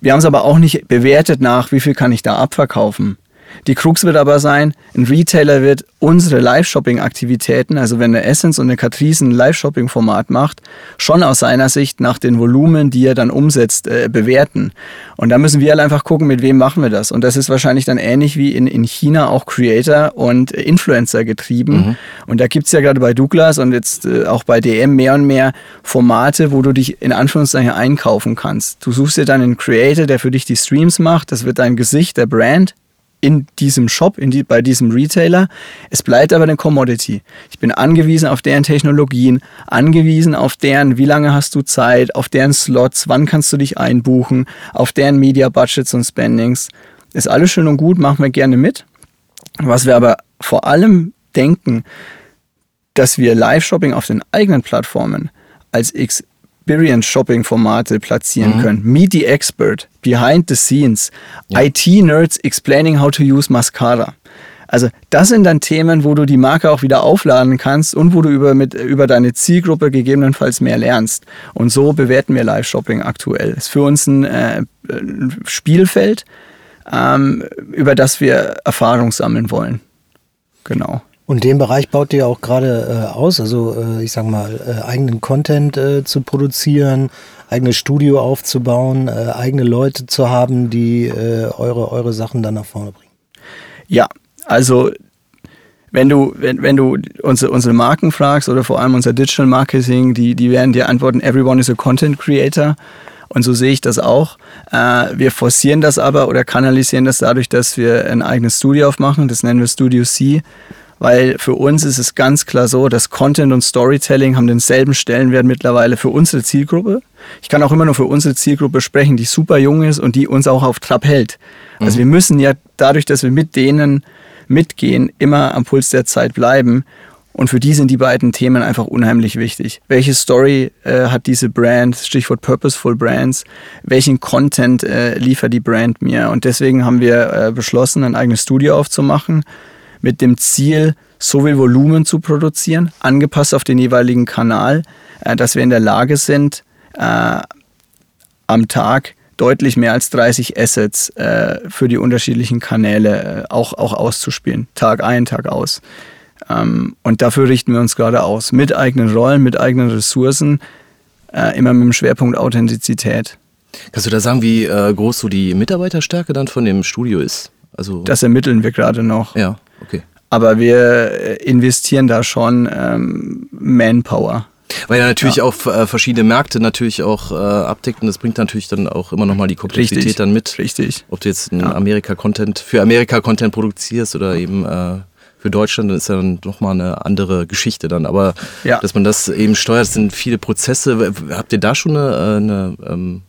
Wir haben es aber auch nicht bewertet nach, wie viel kann ich da abverkaufen. Die Krux wird aber sein, ein Retailer wird unsere Live-Shopping-Aktivitäten, also wenn eine Essence und eine Catrice ein Live-Shopping-Format macht, schon aus seiner Sicht nach den Volumen, die er dann umsetzt, äh, bewerten. Und da müssen wir halt einfach gucken, mit wem machen wir das. Und das ist wahrscheinlich dann ähnlich wie in, in China auch Creator und Influencer getrieben. Mhm. Und da gibt's ja gerade bei Douglas und jetzt äh, auch bei DM mehr und mehr Formate, wo du dich in Anführungszeichen einkaufen kannst. Du suchst dir dann einen Creator, der für dich die Streams macht. Das wird dein Gesicht, der Brand in diesem Shop, in die, bei diesem Retailer. Es bleibt aber eine Commodity. Ich bin angewiesen auf deren Technologien, angewiesen auf deren, wie lange hast du Zeit, auf deren Slots, wann kannst du dich einbuchen, auf deren Media Budgets und Spendings. ist alles schön und gut, machen wir gerne mit. Was wir aber vor allem denken, dass wir Live-Shopping auf den eigenen Plattformen als Experience-Shopping-Formate platzieren mhm. können. Meet the Expert, Behind the Scenes, ja. IT-Nerds explaining how to use Mascara. Also das sind dann Themen, wo du die Marke auch wieder aufladen kannst und wo du über, mit, über deine Zielgruppe gegebenenfalls mehr lernst. Und so bewerten wir Live-Shopping aktuell. Ist für uns ein, äh, Spielfeld, ähm, über das wir Erfahrung sammeln wollen. Genau. Und den Bereich baut ihr auch gerade äh, aus, also äh, ich sag mal, äh, eigenen Content äh, zu produzieren, eigenes Studio aufzubauen, äh, eigene Leute zu haben, die äh, eure, eure Sachen dann nach vorne bringen. Ja, also wenn du, wenn, wenn du unsere, unsere Marken fragst oder vor allem unser Digital Marketing, die, die werden dir antworten, everyone is a content creator. Und so sehe ich das auch. Wir forcieren das aber oder kanalisieren das dadurch, dass wir ein eigenes Studio aufmachen. Das nennen wir Studio C. Weil für uns ist es ganz klar so, dass Content und Storytelling haben denselben Stellenwert mittlerweile für unsere Zielgruppe. Ich kann auch immer nur für unsere Zielgruppe sprechen, die super jung ist und die uns auch auf Trab hält. Also mhm. wir müssen ja dadurch, dass wir mit denen mitgehen, immer am Puls der Zeit bleiben. Und für die sind die beiden Themen einfach unheimlich wichtig. Welche Story äh, hat diese Brand, Stichwort Purposeful Brands, welchen Content äh, liefert die Brand mir? Und deswegen haben wir äh, beschlossen, ein eigenes Studio aufzumachen, mit dem Ziel, so viel Volumen zu produzieren, angepasst auf den jeweiligen Kanal, äh, dass wir in der Lage sind, äh, am Tag deutlich mehr als 30 Assets äh, für die unterschiedlichen Kanäle auch, auch auszuspielen. Tag ein, Tag aus. Ähm, und dafür richten wir uns gerade aus. Mit eigenen Rollen, mit eigenen Ressourcen, immer mit dem Schwerpunkt Authentizität. Kannst du da sagen, wie groß so die Mitarbeiterstärke dann von dem Studio ist? Also das ermitteln wir gerade noch. Ja, okay. Aber wir äh, investieren da schon ähm, Manpower. Weil er natürlich ja. auch äh, verschiedene Märkte natürlich auch äh, abdeckt und das bringt natürlich dann auch immer nochmal die Komplexität Richtig. dann mit. Richtig. Ob du jetzt ja. Amerika-Content für Amerika-Content produzierst oder eben äh, für Deutschland, dann ist ja dann nochmal eine andere Geschichte dann. Aber ja. dass man das eben steuert, sind viele Prozesse. Habt ihr da schon eine, äh, eine, ähm,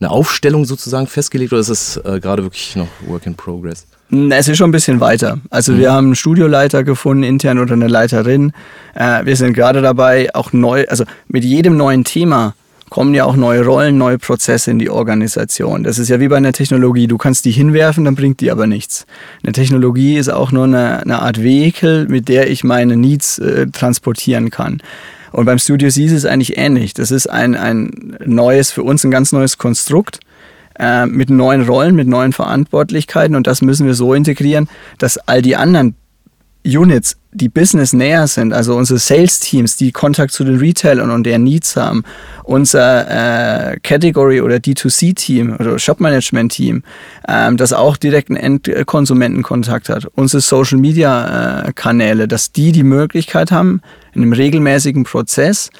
eine Aufstellung sozusagen festgelegt oder ist es äh, gerade wirklich noch Work in Progress? Es ist schon ein bisschen weiter. Also mhm. wir haben einen Studioleiter gefunden, intern oder eine Leiterin. Äh, wir sind gerade dabei, auch neu, also mit jedem neuen Thema kommen ja auch neue Rollen, neue Prozesse in die Organisation. Das ist ja wie bei einer Technologie. Du kannst die hinwerfen, dann bringt die aber nichts. Eine Technologie ist auch nur eine, eine Art Vehikel, mit der ich meine Needs äh, transportieren kann. Und beim Studio C ist es eigentlich ähnlich. Das ist ein, ein neues, für uns ein ganz neues Konstrukt äh, mit neuen Rollen, mit neuen Verantwortlichkeiten und das müssen wir so integrieren, dass all die anderen Units, die Business näher sind, also unsere Sales-Teams, die Kontakt zu den Retailern und deren Needs haben, unser äh, Category- oder D2C-Team oder Shop-Management-Team, ähm, das auch direkten Endkonsumentenkontakt hat, unsere Social-Media-Kanäle, dass die die Möglichkeit haben, in einem regelmäßigen Prozess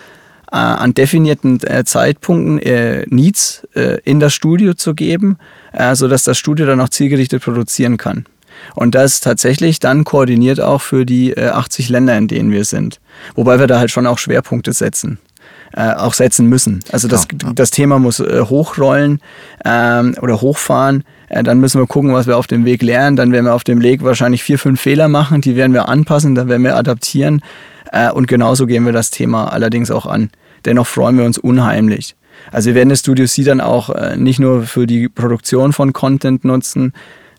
äh, an definierten äh, Zeitpunkten äh, Needs äh, in das Studio zu geben, äh, sodass das Studio dann auch zielgerichtet produzieren kann. Und das tatsächlich dann koordiniert auch für die 80 äh, Länder, in denen wir sind. Wobei wir da halt schon auch Schwerpunkte setzen. Äh, auch setzen müssen. Also das, ja, ja. das Thema muss äh, hochrollen ähm, oder hochfahren. Äh, dann müssen wir gucken, was wir auf dem Weg lernen. Dann werden wir auf dem Weg wahrscheinlich vier, fünf Fehler machen. Die werden wir anpassen, dann werden wir adaptieren. Äh, und genauso gehen wir das Thema allerdings auch an. Dennoch freuen wir uns unheimlich. Also wir werden das Studio C dann auch äh, nicht nur für die Produktion von Content nutzen,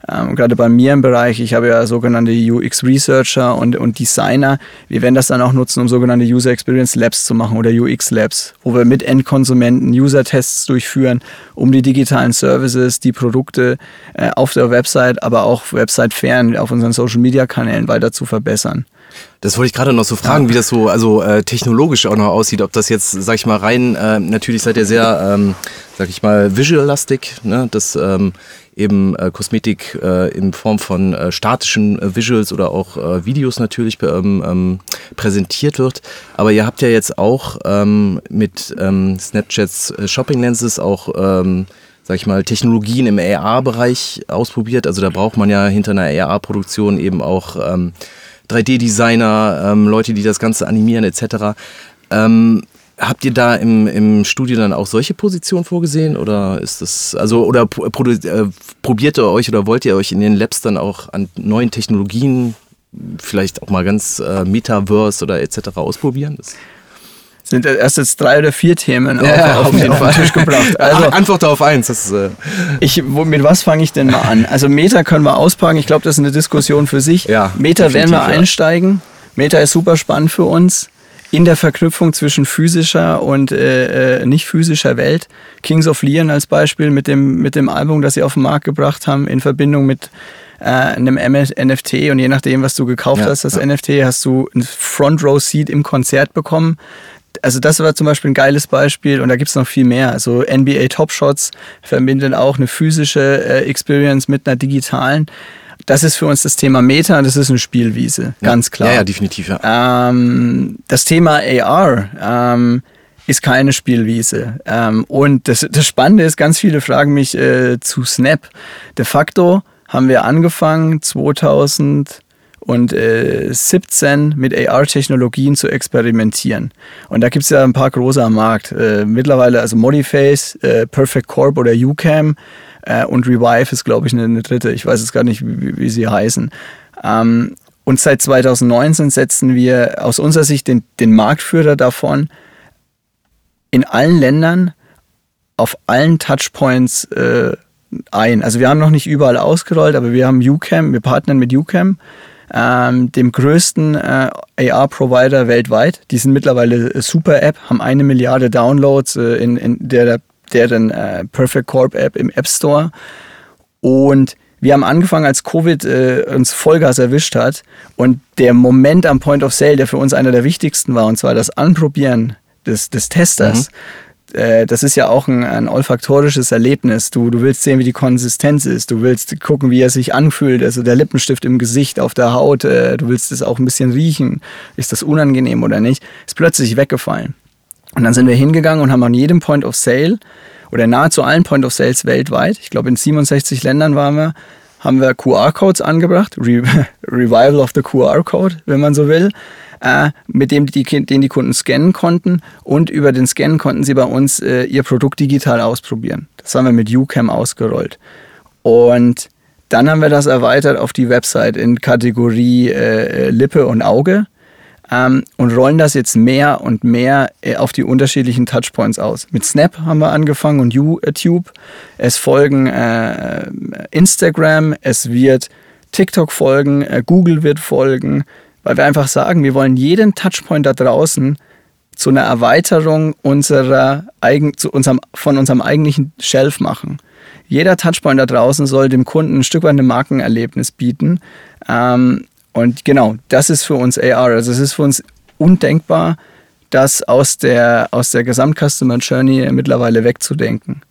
ähm, gerade bei mir im Bereich, ich habe ja sogenannte UX Researcher und, und Designer. Wir werden das dann auch nutzen, um sogenannte User Experience Labs zu machen oder UX Labs, wo wir mit Endkonsumenten User-Tests durchführen, um die digitalen Services, die Produkte äh, auf der Website, aber auch Website fern auf unseren Social Media Kanälen weiter zu verbessern. Das wollte ich gerade noch so fragen, wie das so also äh, technologisch auch noch aussieht, ob das jetzt, sag ich mal, rein, äh, natürlich seid ihr sehr, ähm, sag ich mal, visual-lastig, ne? dass ähm, eben äh, Kosmetik äh, in Form von äh, statischen äh, Visuals oder auch äh, Videos natürlich ähm, ähm, präsentiert wird. Aber ihr habt ja jetzt auch ähm, mit ähm, Snapchats äh, Shopping Lenses auch ähm, sag ich mal, Technologien im AR-Bereich ausprobiert. Also da braucht man ja hinter einer AR-Produktion eben auch ähm, 3D-Designer, ähm, Leute, die das Ganze animieren etc. Ähm, Habt ihr da im, im Studio dann auch solche Positionen vorgesehen oder ist das, also, oder äh, probiert ihr euch oder wollt ihr euch in den Labs dann auch an neuen Technologien, vielleicht auch mal ganz äh, Metaverse oder etc. ausprobieren? Das sind erst jetzt drei oder vier Themen ja, auf, auf, den, auf den Tisch gebracht. Also, Antwort auf eins. Das, äh ich, wo, mit was fange ich denn mal an? Also Meta können wir auspacken. Ich glaube, das ist eine Diskussion für sich. Ja, Meta werden wir einsteigen. Meta ist super spannend für uns in der Verknüpfung zwischen physischer und äh, äh, nicht physischer Welt. Kings of Leon als Beispiel mit dem, mit dem Album, das sie auf den Markt gebracht haben, in Verbindung mit äh, einem NFT und je nachdem, was du gekauft ja, hast, das ja. NFT, hast du ein Front Row Seat im Konzert bekommen. Also das war zum Beispiel ein geiles Beispiel und da gibt es noch viel mehr. Also NBA Top Shots verbinden auch eine physische äh, Experience mit einer digitalen das ist für uns das Thema Meta, das ist eine Spielwiese, ja. ganz klar. Ja, ja definitiv. Ja. Ähm, das Thema AR ähm, ist keine Spielwiese. Ähm, und das, das Spannende ist, ganz viele fragen mich äh, zu Snap. De facto haben wir angefangen 2017 mit AR-Technologien zu experimentieren. Und da gibt es ja ein paar große am Markt. Äh, mittlerweile also Modiface, äh, Perfect Corp oder UCAM. Äh, und Revive ist, glaube ich, eine, eine, dritte. Ich weiß jetzt gar nicht, wie, wie sie heißen. Ähm, und seit 2019 setzen wir aus unserer Sicht den, den Marktführer davon in allen Ländern auf allen Touchpoints äh, ein. Also wir haben noch nicht überall ausgerollt, aber wir haben UCAM, wir partnern mit UCAM, ähm, dem größten äh, AR-Provider weltweit. Die sind mittlerweile super App, haben eine Milliarde Downloads äh, in, in der deren äh, Perfect Corp App im App Store. Und wir haben angefangen, als Covid äh, uns Vollgas erwischt hat. Und der Moment am Point of Sale, der für uns einer der wichtigsten war, und zwar das Anprobieren des, des Testers, mhm. Äh, das ist ja auch ein, ein olfaktorisches Erlebnis. Du, du willst sehen, wie die Konsistenz ist. Du willst gucken, wie er sich anfühlt. Also der Lippenstift im Gesicht, auf der Haut. Äh, du willst es auch ein bisschen riechen. Ist das unangenehm oder nicht? Ist plötzlich weggefallen. Und dann sind wir hingegangen und haben an jedem Point of Sale oder nahezu allen Point of Sales weltweit, ich glaube in 67 Ländern waren wir, haben wir QR-Codes angebracht, Re Revival of the QR-Code, wenn man so will, äh, mit dem die, den die Kunden scannen konnten und über den Scan konnten sie bei uns äh, ihr Produkt digital ausprobieren. Das haben wir mit UCAM ausgerollt. Und dann haben wir das erweitert auf die Website in Kategorie äh, Lippe und Auge ähm, und rollen das jetzt mehr und mehr äh, auf die unterschiedlichen Touchpoints aus. Mit Snap haben wir angefangen und YouTube. Es folgen äh, Instagram, es wird TikTok folgen, äh, Google wird folgen, weil wir einfach sagen, wir wollen jeden Touchpoint da draußen zu einer Erweiterung unserer eigen, zu unserem, von unserem eigentlichen Shelf machen. Jeder Touchpoint da draußen soll dem Kunden ein Stück weit ein Markenerlebnis bieten. Ähm, und genau, das ist für uns AR. Also es ist für uns undenkbar, das aus der, aus der Gesamt-Customer Journey mittlerweile wegzudenken.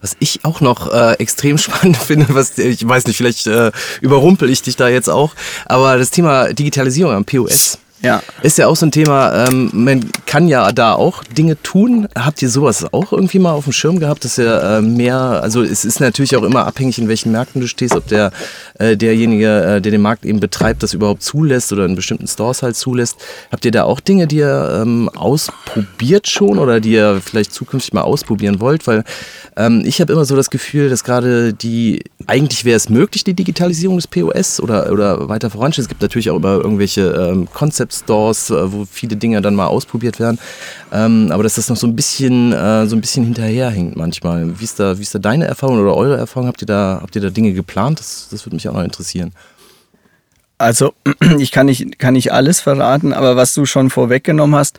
Was ich auch noch äh, extrem spannend finde, was ich weiß nicht, vielleicht äh, überrumpel ich dich da jetzt auch, aber das Thema Digitalisierung am POS. Ja. Ist ja auch so ein Thema, ähm, man kann ja da auch Dinge tun. Habt ihr sowas auch irgendwie mal auf dem Schirm gehabt, dass ihr äh, mehr, also es ist natürlich auch immer abhängig, in welchen Märkten du stehst, ob der äh, derjenige, äh, der den Markt eben betreibt, das überhaupt zulässt oder in bestimmten Stores halt zulässt. Habt ihr da auch Dinge, die ihr ähm, ausprobiert schon oder die ihr vielleicht zukünftig mal ausprobieren wollt? Weil ähm, ich habe immer so das Gefühl, dass gerade die, eigentlich wäre es möglich, die Digitalisierung des POS oder, oder weiter voransteht. Es gibt natürlich auch immer irgendwelche ähm, Concept Stores, äh, wo viele Dinge dann mal ausprobiert werden. Ähm, aber dass das noch so ein bisschen, äh, so ein bisschen hinterherhinkt manchmal. Wie ist da, wie ist da deine Erfahrung oder eure Erfahrung? Habt ihr da, habt ihr da Dinge geplant? Das, das würde mich auch noch interessieren. Also, ich kann nicht, kann nicht alles verraten, aber was du schon vorweggenommen hast,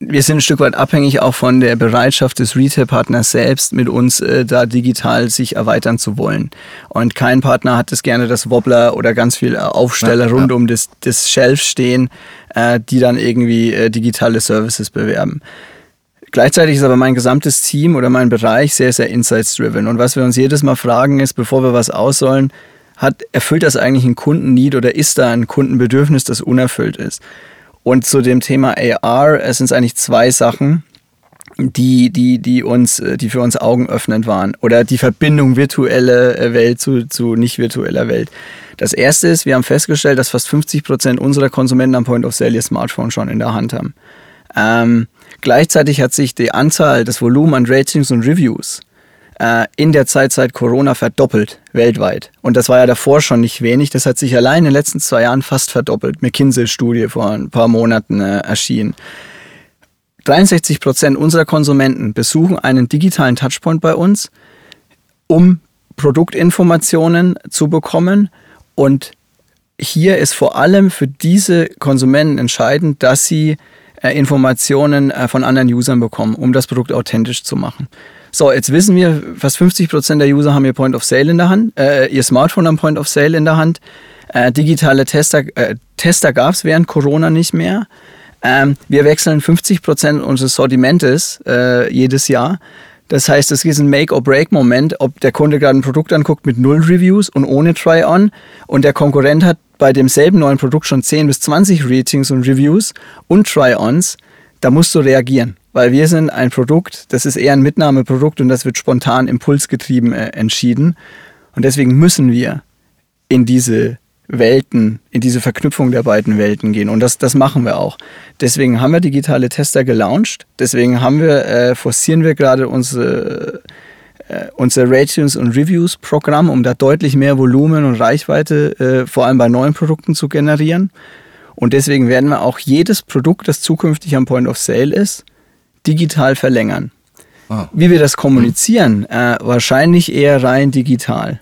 wir sind ein Stück weit abhängig auch von der Bereitschaft des Retail-Partners selbst, mit uns äh, da digital sich erweitern zu wollen. Und kein Partner hat es gerne, dass Wobbler oder ganz viel Aufsteller ja, rund ja. um das, das Shelf stehen, äh, die dann irgendwie äh, digitale Services bewerben. Gleichzeitig ist aber mein gesamtes Team oder mein Bereich sehr, sehr insights-driven. Und was wir uns jedes Mal fragen ist, bevor wir was aussollen, hat, erfüllt das eigentlich ein Kundenneed oder ist da ein Kundenbedürfnis, das unerfüllt ist? Und zu dem Thema AR, es sind eigentlich zwei Sachen, die, die, die uns, die für uns augenöffnend waren. Oder die Verbindung virtuelle äh, Welt zu, zu nicht virtueller Welt. Das erste ist, wir haben festgestellt, dass fast 50 Prozent unserer Konsumenten am Point of Sale ihr Smartphone schon in der Hand haben. Ähm, Gleichzeitig hat sich die Anzahl, das Volumen an Ratings und Reviews äh, in der Zeit seit Corona verdoppelt weltweit. Und das war ja davor schon nicht wenig. Das hat sich allein in den letzten zwei Jahren fast verdoppelt. McKinsey-Studie vor ein paar Monaten äh, erschienen. 63 Prozent unserer Konsumenten besuchen einen digitalen Touchpoint bei uns, um Produktinformationen zu bekommen. Und hier ist vor allem für diese Konsumenten entscheidend, dass sie äh, Informationen äh, von anderen Usern bekommen, um das Produkt authentisch zu machen. So, jetzt wissen wir, fast 50 Prozent der User haben ihr Point of Sale in der Hand, äh, ihr Smartphone am Point of Sale in der Hand. Äh, digitale Tester, äh, Tester gab es während Corona nicht mehr. Ähm, wir wechseln 50 Prozent unseres Sortimentes äh, jedes Jahr. Das heißt, es ist ein Make-or-Break-Moment, ob der Kunde gerade ein Produkt anguckt mit null Reviews und ohne Try-On und der Konkurrent hat bei demselben neuen Produkt schon 10 bis 20 Ratings und Reviews und Try-Ons, da musst du reagieren. Weil wir sind ein Produkt, das ist eher ein Mitnahmeprodukt und das wird spontan impulsgetrieben äh, entschieden. Und deswegen müssen wir in diese Welten, in diese Verknüpfung der beiden Welten gehen. Und das, das machen wir auch. Deswegen haben wir digitale Tester gelauncht. Deswegen haben wir, äh, forcieren wir gerade unsere, äh, unser Ratings und Reviews Programm, um da deutlich mehr Volumen und Reichweite, äh, vor allem bei neuen Produkten zu generieren. Und deswegen werden wir auch jedes Produkt, das zukünftig am Point of Sale ist, digital verlängern. Ah. Wie wir das kommunizieren, äh, wahrscheinlich eher rein digital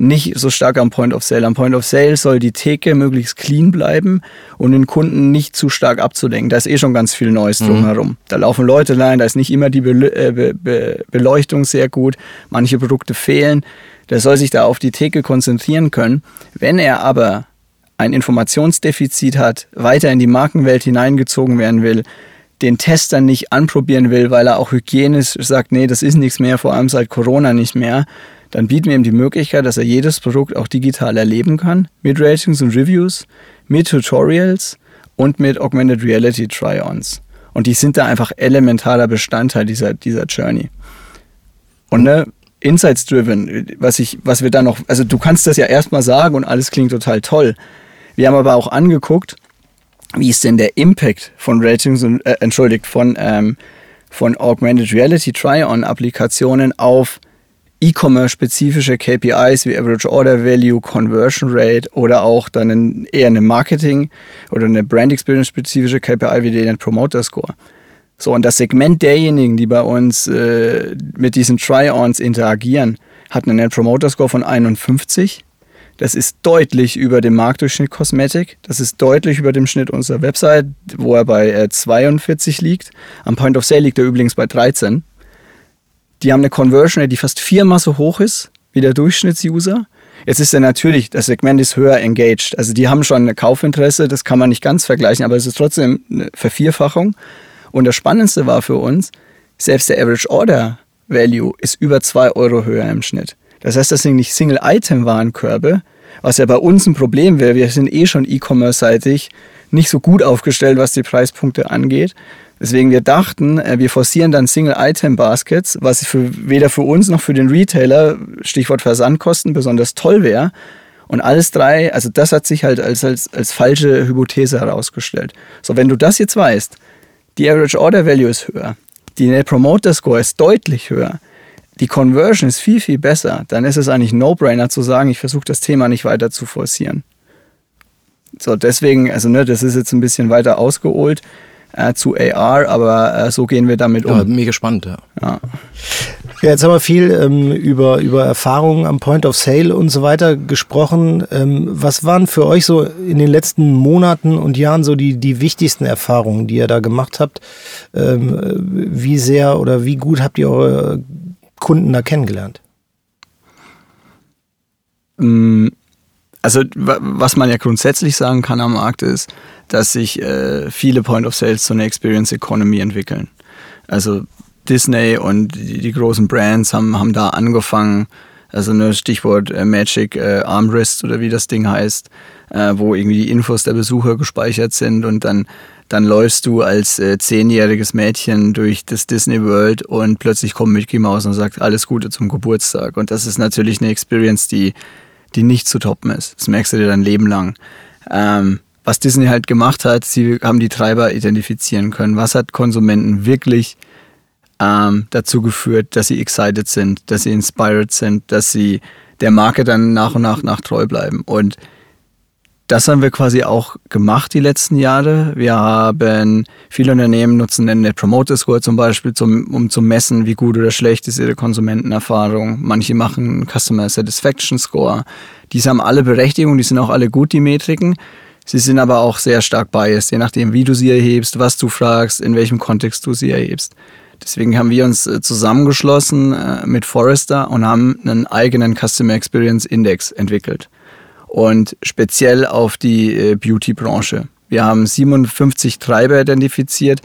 nicht so stark am Point of Sale. Am Point of Sale soll die Theke möglichst clean bleiben und den Kunden nicht zu stark abzulenken. Da ist eh schon ganz viel Neues mhm. drumherum. Da laufen Leute rein, da ist nicht immer die Be äh, Be Be Beleuchtung sehr gut, manche Produkte fehlen. Der soll sich da auf die Theke konzentrieren können. Wenn er aber ein Informationsdefizit hat, weiter in die Markenwelt hineingezogen werden will, den Tester nicht anprobieren will, weil er auch hygienisch sagt, nee, das ist nichts mehr, vor allem seit Corona nicht mehr, dann bieten wir ihm die Möglichkeit, dass er jedes Produkt auch digital erleben kann, mit Ratings und Reviews, mit Tutorials und mit Augmented Reality Try-Ons. Und die sind da einfach elementarer Bestandteil dieser, dieser Journey. Und ne, Insights-driven, was, ich, was wir da noch, also du kannst das ja erstmal sagen und alles klingt total toll. Wir haben aber auch angeguckt, wie ist denn der Impact von Ratings und, äh, entschuldigt, von, ähm, von Augmented Reality Try-On-Applikationen auf E-Commerce-spezifische KPIs wie Average Order Value, Conversion Rate oder auch dann ein, eher eine Marketing- oder eine Brand Experience-spezifische KPI wie den Promoter Score. So, und das Segment derjenigen, die bei uns äh, mit diesen Try-Ons interagieren, hat einen Net Promoter Score von 51. Das ist deutlich über dem Marktdurchschnitt Kosmetik. Das ist deutlich über dem Schnitt unserer Website, wo er bei äh, 42 liegt. Am Point of Sale liegt er übrigens bei 13. Die haben eine Conversion die fast viermal so hoch ist wie der Durchschnittsuser. Jetzt ist ja natürlich, das Segment ist höher engaged. Also die haben schon ein Kaufinteresse, das kann man nicht ganz vergleichen, aber es ist trotzdem eine Vervierfachung. Und das Spannendste war für uns, selbst der Average Order Value ist über 2 Euro höher im Schnitt. Das heißt, das sind nicht Single-Item-Warenkörbe, was ja bei uns ein Problem wäre. Wir sind eh schon E-Commerce-seitig nicht so gut aufgestellt, was die Preispunkte angeht. Deswegen wir dachten, äh, wir forcieren dann Single-Item-Baskets, was für, weder für uns noch für den Retailer, Stichwort Versandkosten, besonders toll wäre. Und alles drei, also das hat sich halt als, als, als falsche Hypothese herausgestellt. So, wenn du das jetzt weißt, die Average Order Value ist höher, die Net Promoter Score ist deutlich höher, die Conversion ist viel, viel besser, dann ist es eigentlich No-Brainer zu sagen, ich versuche das Thema nicht weiter zu forcieren. So, deswegen, also ne, das ist jetzt ein bisschen weiter ausgeholt äh, zu AR, aber äh, so gehen wir damit um. Ja, mega spannend, ja. ja. Ja, jetzt haben wir viel ähm, über, über Erfahrungen am Point of Sale und so weiter gesprochen. Ähm, was waren für euch so in den letzten Monaten und Jahren so die, die wichtigsten Erfahrungen, die ihr da gemacht habt? Ähm, wie sehr oder wie gut habt ihr eure Kunden da kennengelernt? Mm, also was man ja grundsätzlich sagen kann am Markt ist, dass sich äh, viele Point of Sales zu einer Experience Economy entwickeln. Also Disney und die, die großen Brands haben, haben da angefangen, also ne Stichwort äh, Magic äh, Armrest oder wie das Ding heißt, äh, wo irgendwie die Infos der Besucher gespeichert sind und dann, dann läufst du als äh, zehnjähriges Mädchen durch das Disney World und plötzlich kommt Mickey Mouse und sagt alles Gute zum Geburtstag. Und das ist natürlich eine Experience, die die nicht zu toppen ist. Das merkst du dir dein Leben lang. Ähm, was Disney halt gemacht hat, sie haben die Treiber identifizieren können. Was hat Konsumenten wirklich ähm, dazu geführt, dass sie excited sind, dass sie inspired sind, dass sie der Marke dann nach und nach nach treu bleiben. Und das haben wir quasi auch gemacht die letzten Jahre. Wir haben viele Unternehmen nutzen den Net Promoter Score zum Beispiel, zum, um zu messen, wie gut oder schlecht ist ihre Konsumentenerfahrung. Manche machen Customer Satisfaction Score. Die haben alle Berechtigung, die sind auch alle gut, die Metriken. Sie sind aber auch sehr stark biased, je nachdem, wie du sie erhebst, was du fragst, in welchem Kontext du sie erhebst. Deswegen haben wir uns äh, zusammengeschlossen äh, mit Forrester und haben einen eigenen Customer Experience Index entwickelt und speziell auf die äh, Beauty-Branche. Wir haben 57 Treiber identifiziert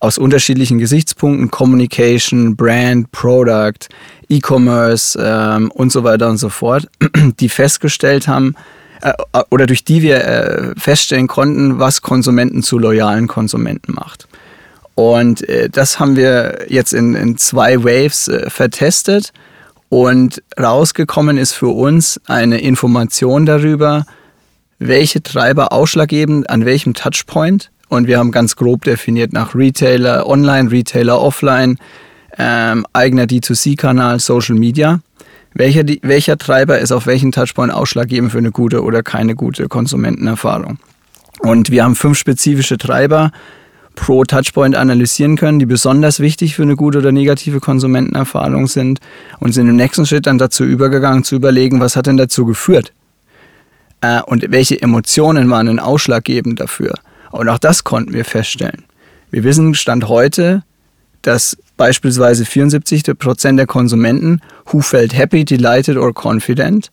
aus unterschiedlichen Gesichtspunkten, Communication, Brand, Product, E-Commerce ähm, und so weiter und so fort, die festgestellt haben äh, oder durch die wir äh, feststellen konnten, was Konsumenten zu loyalen Konsumenten macht. Und äh, das haben wir jetzt in, in zwei Waves äh, vertestet und rausgekommen ist für uns eine Information darüber, welche Treiber ausschlaggebend an welchem Touchpoint. Und wir haben ganz grob definiert nach Retailer, Online-Retailer, Offline, ähm, eigener D2C-Kanal, Social Media. Welcher, welcher Treiber ist auf welchen Touchpoint ausschlaggebend für eine gute oder keine gute Konsumentenerfahrung? Und wir haben fünf spezifische Treiber pro Touchpoint analysieren können, die besonders wichtig für eine gute oder negative Konsumentenerfahrung sind und sind im nächsten Schritt dann dazu übergegangen zu überlegen, was hat denn dazu geführt äh, und welche Emotionen waren denn ausschlaggebend dafür. Und auch das konnten wir feststellen. Wir wissen Stand heute, dass beispielsweise 74 Prozent der Konsumenten who felt happy, delighted or confident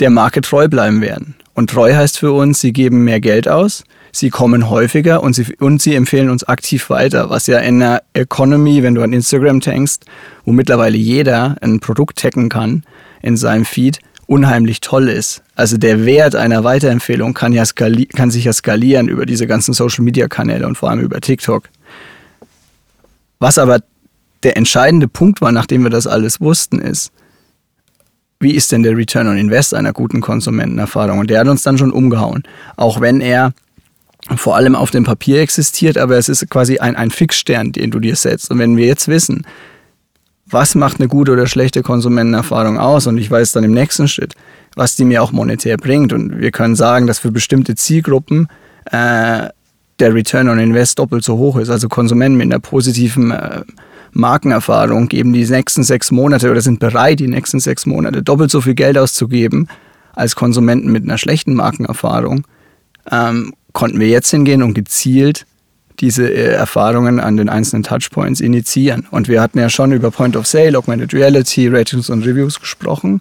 der Marke treu bleiben werden. Und treu heißt für uns, sie geben mehr Geld aus, sie kommen häufiger und sie, und sie empfehlen uns aktiv weiter, was ja in der Economy, wenn du an Instagram tankst, wo mittlerweile jeder ein Produkt taggen kann in seinem Feed, unheimlich toll ist. Also der Wert einer Weiterempfehlung kann, ja kann sich ja skalieren über diese ganzen Social-Media-Kanäle und vor allem über TikTok. Was aber der entscheidende Punkt war, nachdem wir das alles wussten, ist, wie ist denn der Return on Invest einer guten Konsumentenerfahrung? Und der hat uns dann schon umgehauen. Auch wenn er vor allem auf dem Papier existiert, aber es ist quasi ein, ein Fixstern, den du dir setzt. Und wenn wir jetzt wissen, was macht eine gute oder schlechte Konsumentenerfahrung aus und ich weiß dann im nächsten Schritt, was die mir auch monetär bringt und wir können sagen, dass für bestimmte Zielgruppen äh, der Return on Invest doppelt so hoch ist, also Konsumenten mit einer positiven äh, Markenerfahrung geben die nächsten sechs Monate oder sind bereit, die nächsten sechs Monate doppelt so viel Geld auszugeben als Konsumenten mit einer schlechten Markenerfahrung, ähm, konnten wir jetzt hingehen und gezielt diese äh, Erfahrungen an den einzelnen Touchpoints initiieren. Und wir hatten ja schon über Point of Sale, Augmented Reality, Ratings und Reviews gesprochen.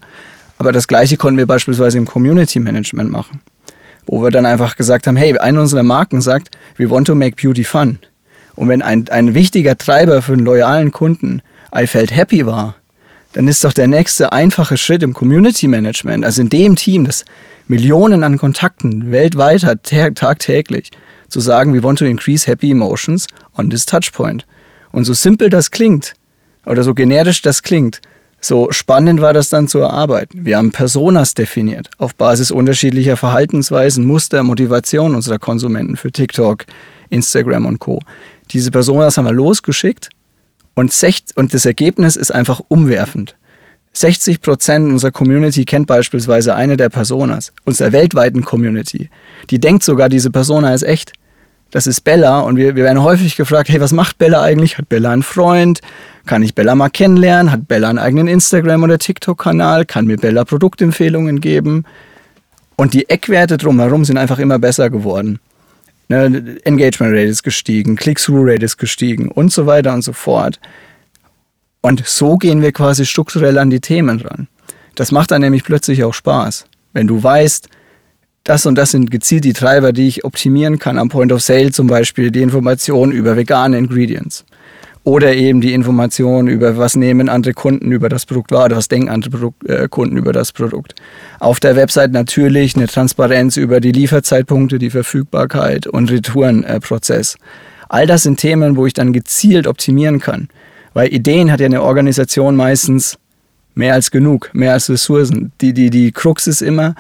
Aber das Gleiche konnten wir beispielsweise im Community Management machen. Wo wir dann einfach gesagt haben, hey, eine unserer Marken sagt, we want to make beauty fun. Und wenn ein, ein wichtiger Treiber für einen loyalen Kunden I felt happy war, dann ist doch der nächste einfache Schritt im Community Management, also in dem Team, das Millionen an Kontakten weltweit hat, tagtäglich, zu sagen, we want to increase happy emotions on this touchpoint. Und so simpel das klingt, oder so generisch das klingt, so spannend war das dann zu erarbeiten. Wir haben Personas definiert, auf Basis unterschiedlicher Verhaltensweisen, Muster, Motivation unserer Konsumenten für TikTok, Instagram und Co. Diese Personas haben wir losgeschickt und, und das Ergebnis ist einfach umwerfend. 60 Prozent unserer Community kennt beispielsweise eine der Personas, unserer weltweiten Community. Die denkt sogar, diese Persona ist echt. Das ist Bella und wir, wir werden häufig gefragt, hey, was macht Bella eigentlich? Hat Bella einen Freund? Kann ich Bella mal kennenlernen? Hat Bella einen eigenen Instagram- oder TikTok-Kanal? Kann mir Bella Produktempfehlungen geben? Und die Eckwerte drumherum sind einfach immer besser geworden. Ne, Engagement Rate ist gestiegen, Click-Through Rate ist gestiegen und so weiter und so fort. Und so gehen wir quasi strukturell an die Themen ran. Das macht dann nämlich plötzlich auch Spaß. Wenn du weißt, das und das sind gezielt die Treiber, die ich optimieren kann am Point of Sale, zum Beispiel die Informationen über vegane Ingredients. Oder eben die Informationen über, was nehmen andere Kunden über das Produkt wahr oder was denken andere Produkt, äh, Kunden über das Produkt. Auf der Website natürlich eine Transparenz über die Lieferzeitpunkte, die Verfügbarkeit und Retourenprozess. Äh, All das sind Themen, wo ich dann gezielt optimieren kann. Weil Ideen hat ja eine Organisation meistens mehr als genug, mehr als Ressourcen. Die, die, die Krux ist immer,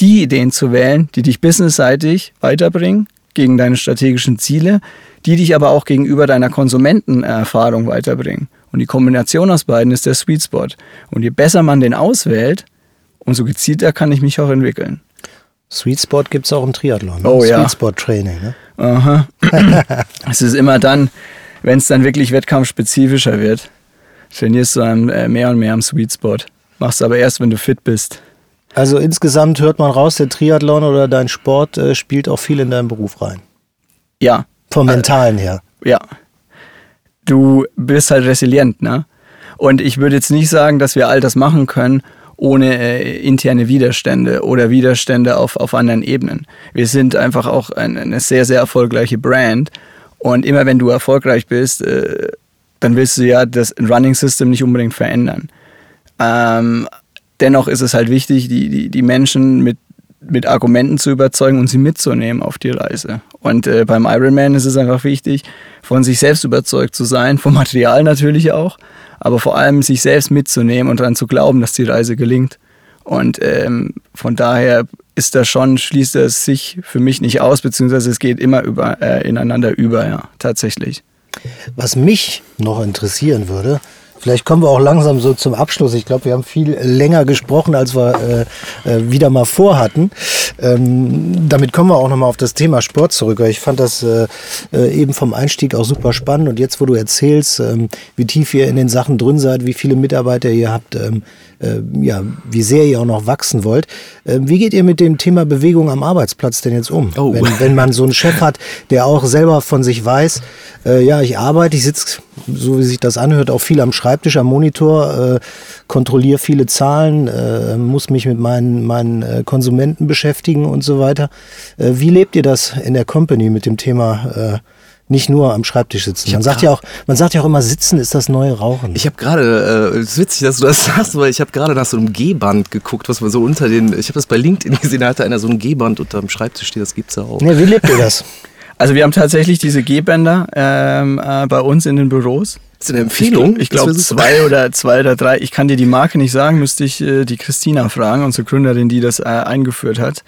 die Ideen zu wählen, die dich businessseitig weiterbringen gegen deine strategischen Ziele, die dich aber auch gegenüber deiner Konsumentenerfahrung weiterbringen. Und die Kombination aus beiden ist der Sweet Spot. Und je besser man den auswählt, umso gezielter kann ich mich auch entwickeln. Sweet Spot gibt es auch im Triathlon. Ne? Oh ja. Sweet Spot Training. Ne? Aha. es ist immer dann, wenn es dann wirklich wettkampfspezifischer wird, trainierst du dann äh, mehr und mehr am Sweet Spot. Machst aber erst, wenn du fit bist. Also insgesamt hört man raus, der Triathlon oder dein Sport äh, spielt auch viel in deinen Beruf rein. Ja. Vom Mentalen her. Ja. Du bist halt resilient, ne? Und ich würde jetzt nicht sagen, dass wir all das machen können, ohne äh, interne Widerstände oder Widerstände auf, auf anderen Ebenen. Wir sind einfach auch ein, eine sehr, sehr erfolgreiche Brand. Und immer wenn du erfolgreich bist, äh, dann willst du ja das Running System nicht unbedingt verändern. Ähm, dennoch ist es halt wichtig, die, die, die Menschen mit, mit Argumenten zu überzeugen und sie mitzunehmen auf die Reise. Und äh, beim Ironman ist es einfach wichtig, von sich selbst überzeugt zu sein, vom Material natürlich auch, aber vor allem sich selbst mitzunehmen und daran zu glauben, dass die Reise gelingt. Und ähm, von daher ist das schon, schließt es sich für mich nicht aus, beziehungsweise es geht immer über, äh, ineinander über, ja, tatsächlich. Was mich noch interessieren würde, Vielleicht kommen wir auch langsam so zum Abschluss. Ich glaube, wir haben viel länger gesprochen, als wir äh, äh, wieder mal vorhatten. Ähm, damit kommen wir auch nochmal auf das Thema Sport zurück. Ich fand das äh, äh, eben vom Einstieg auch super spannend. Und jetzt, wo du erzählst, ähm, wie tief ihr in den Sachen drin seid, wie viele Mitarbeiter ihr habt, ähm, äh, ja, wie sehr ihr auch noch wachsen wollt. Äh, wie geht ihr mit dem Thema Bewegung am Arbeitsplatz denn jetzt um? Oh. Wenn, wenn man so einen Chef hat, der auch selber von sich weiß, äh, ja, ich arbeite, ich sitze, so wie sich das anhört, auch viel am Schreibtisch, am Monitor, äh, kontrolliere viele Zahlen, äh, muss mich mit meinen, meinen äh, Konsumenten beschäftigen und so weiter. wie lebt ihr das in der Company mit dem Thema nicht nur am Schreibtisch sitzen. Man sagt ja auch, man sagt ja auch immer, sitzen ist das neue Rauchen. Ich habe gerade, äh, es ist witzig, dass du das sagst, weil ich habe gerade nach so einem G-Band geguckt, was man so unter den, ich habe das bei LinkedIn gesehen, da hatte einer so ein G-Band unter dem Schreibtisch stehen, das gibt's ja auch. Ja, wie lebt ihr das? Also wir haben tatsächlich diese G-Bänder ähm, äh, bei uns in den Büros. Das ist eine Empfehlung? Ich, glaube zwei oder zwei oder drei. Ich kann dir die Marke nicht sagen, müsste ich äh, die Christina fragen, unsere Gründerin, die das äh, eingeführt hat.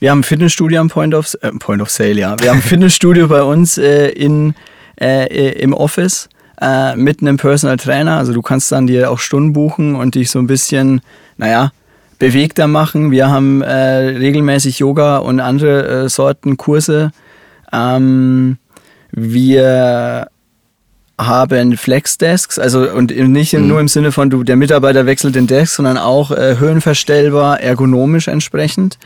Wir haben ein Fitnessstudio am Point of, äh, Point of Sale, ja. Wir haben ein Fitnessstudio bei uns äh, in, äh, im Office mit einem Personal Trainer. Also du kannst dann dir auch Stunden buchen und dich so ein bisschen, naja, bewegter machen. Wir haben regelmäßig Yoga und andere Sorten Kurse. Ähm, wir haben Flexdesks, also und nicht mhm. nur im Sinne von du, der Mitarbeiter wechselt den Desk, sondern auch äh, höhenverstellbar, ergonomisch entsprechend.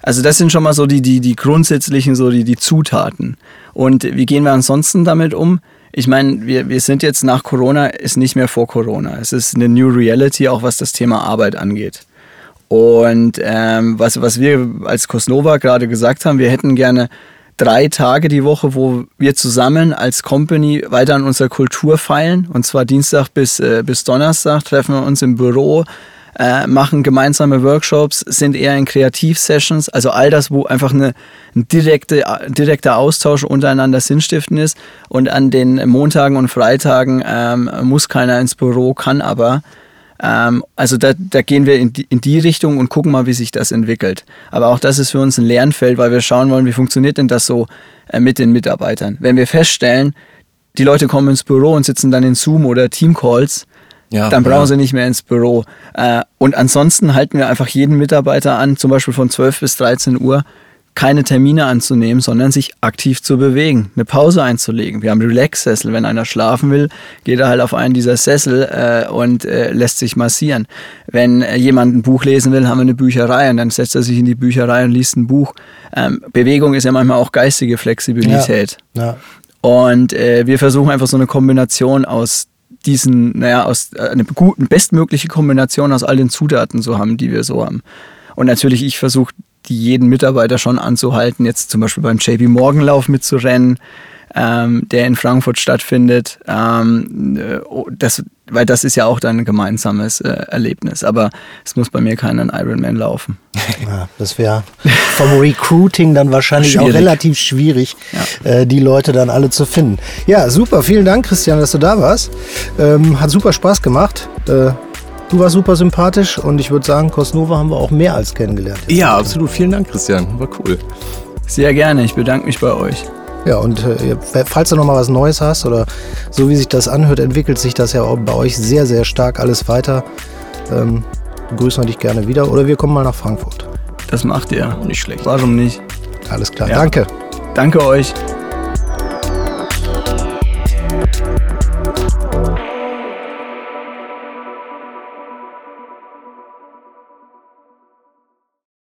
Also das sind schon mal so die, die, die grundsätzlichen, so die, die Zutaten. Und wie gehen wir ansonsten damit um? Ich meine, wir, wir sind jetzt nach Corona, ist nicht mehr vor Corona. Es ist eine New Reality, auch was das Thema Arbeit angeht. Und ähm, was, was wir als Cosnova gerade gesagt haben, wir hätten gerne drei Tage die Woche, wo wir zusammen als Company weiter an unserer Kultur feilen. Und zwar Dienstag bis, äh, bis Donnerstag treffen wir uns im Büro, äh, machen gemeinsame Workshops, sind eher in Kreativsessions, also all das, wo einfach eine, ein direkte, direkter Austausch untereinander sinnstiftend ist. Und an den Montagen und Freitagen ähm, muss keiner ins Büro, kann aber. Ähm, also da, da gehen wir in die, in die Richtung und gucken mal, wie sich das entwickelt. Aber auch das ist für uns ein Lernfeld, weil wir schauen wollen, wie funktioniert denn das so äh, mit den Mitarbeitern. Wenn wir feststellen, die Leute kommen ins Büro und sitzen dann in Zoom oder Teamcalls, ja, dann brauchen ja. sie nicht mehr ins Büro. Äh, und ansonsten halten wir einfach jeden Mitarbeiter an, zum Beispiel von 12 bis 13 Uhr, keine Termine anzunehmen, sondern sich aktiv zu bewegen, eine Pause einzulegen. Wir haben Relax-Sessel. Wenn einer schlafen will, geht er halt auf einen dieser Sessel äh, und äh, lässt sich massieren. Wenn äh, jemand ein Buch lesen will, haben wir eine Bücherei und dann setzt er sich in die Bücherei und liest ein Buch. Ähm, Bewegung ist ja manchmal auch geistige Flexibilität. Ja, ja. Und äh, wir versuchen einfach so eine Kombination aus diesen, naja, aus äh, eine guten, bestmögliche Kombination aus all den Zutaten zu haben, die wir so haben. Und natürlich, ich versuche, die jeden Mitarbeiter schon anzuhalten, jetzt zum Beispiel beim JP Morgan Lauf mitzurennen, ähm, der in Frankfurt stattfindet. Ähm, äh, oh, das, weil das ist ja auch dann ein gemeinsames äh, Erlebnis. Aber es muss bei mir keinen Ironman laufen. Ja, das wäre vom Recruiting dann wahrscheinlich schwierig. auch relativ schwierig, ja. äh, die Leute dann alle zu finden. Ja, super. Vielen Dank, Christian, dass du da warst. Ähm, hat super Spaß gemacht. Äh, Du warst super sympathisch und ich würde sagen, Cosnova haben wir auch mehr als kennengelernt. Ja, absolut. Vielen Dank, Christian. War cool. Sehr gerne. Ich bedanke mich bei euch. Ja, und äh, falls du noch mal was Neues hast oder so wie sich das anhört, entwickelt sich das ja auch bei euch sehr, sehr stark alles weiter. Ähm, begrüßen wir dich gerne wieder oder wir kommen mal nach Frankfurt. Das macht ihr. Nicht schlecht. Warum nicht? Alles klar, Ja. danke. Danke euch.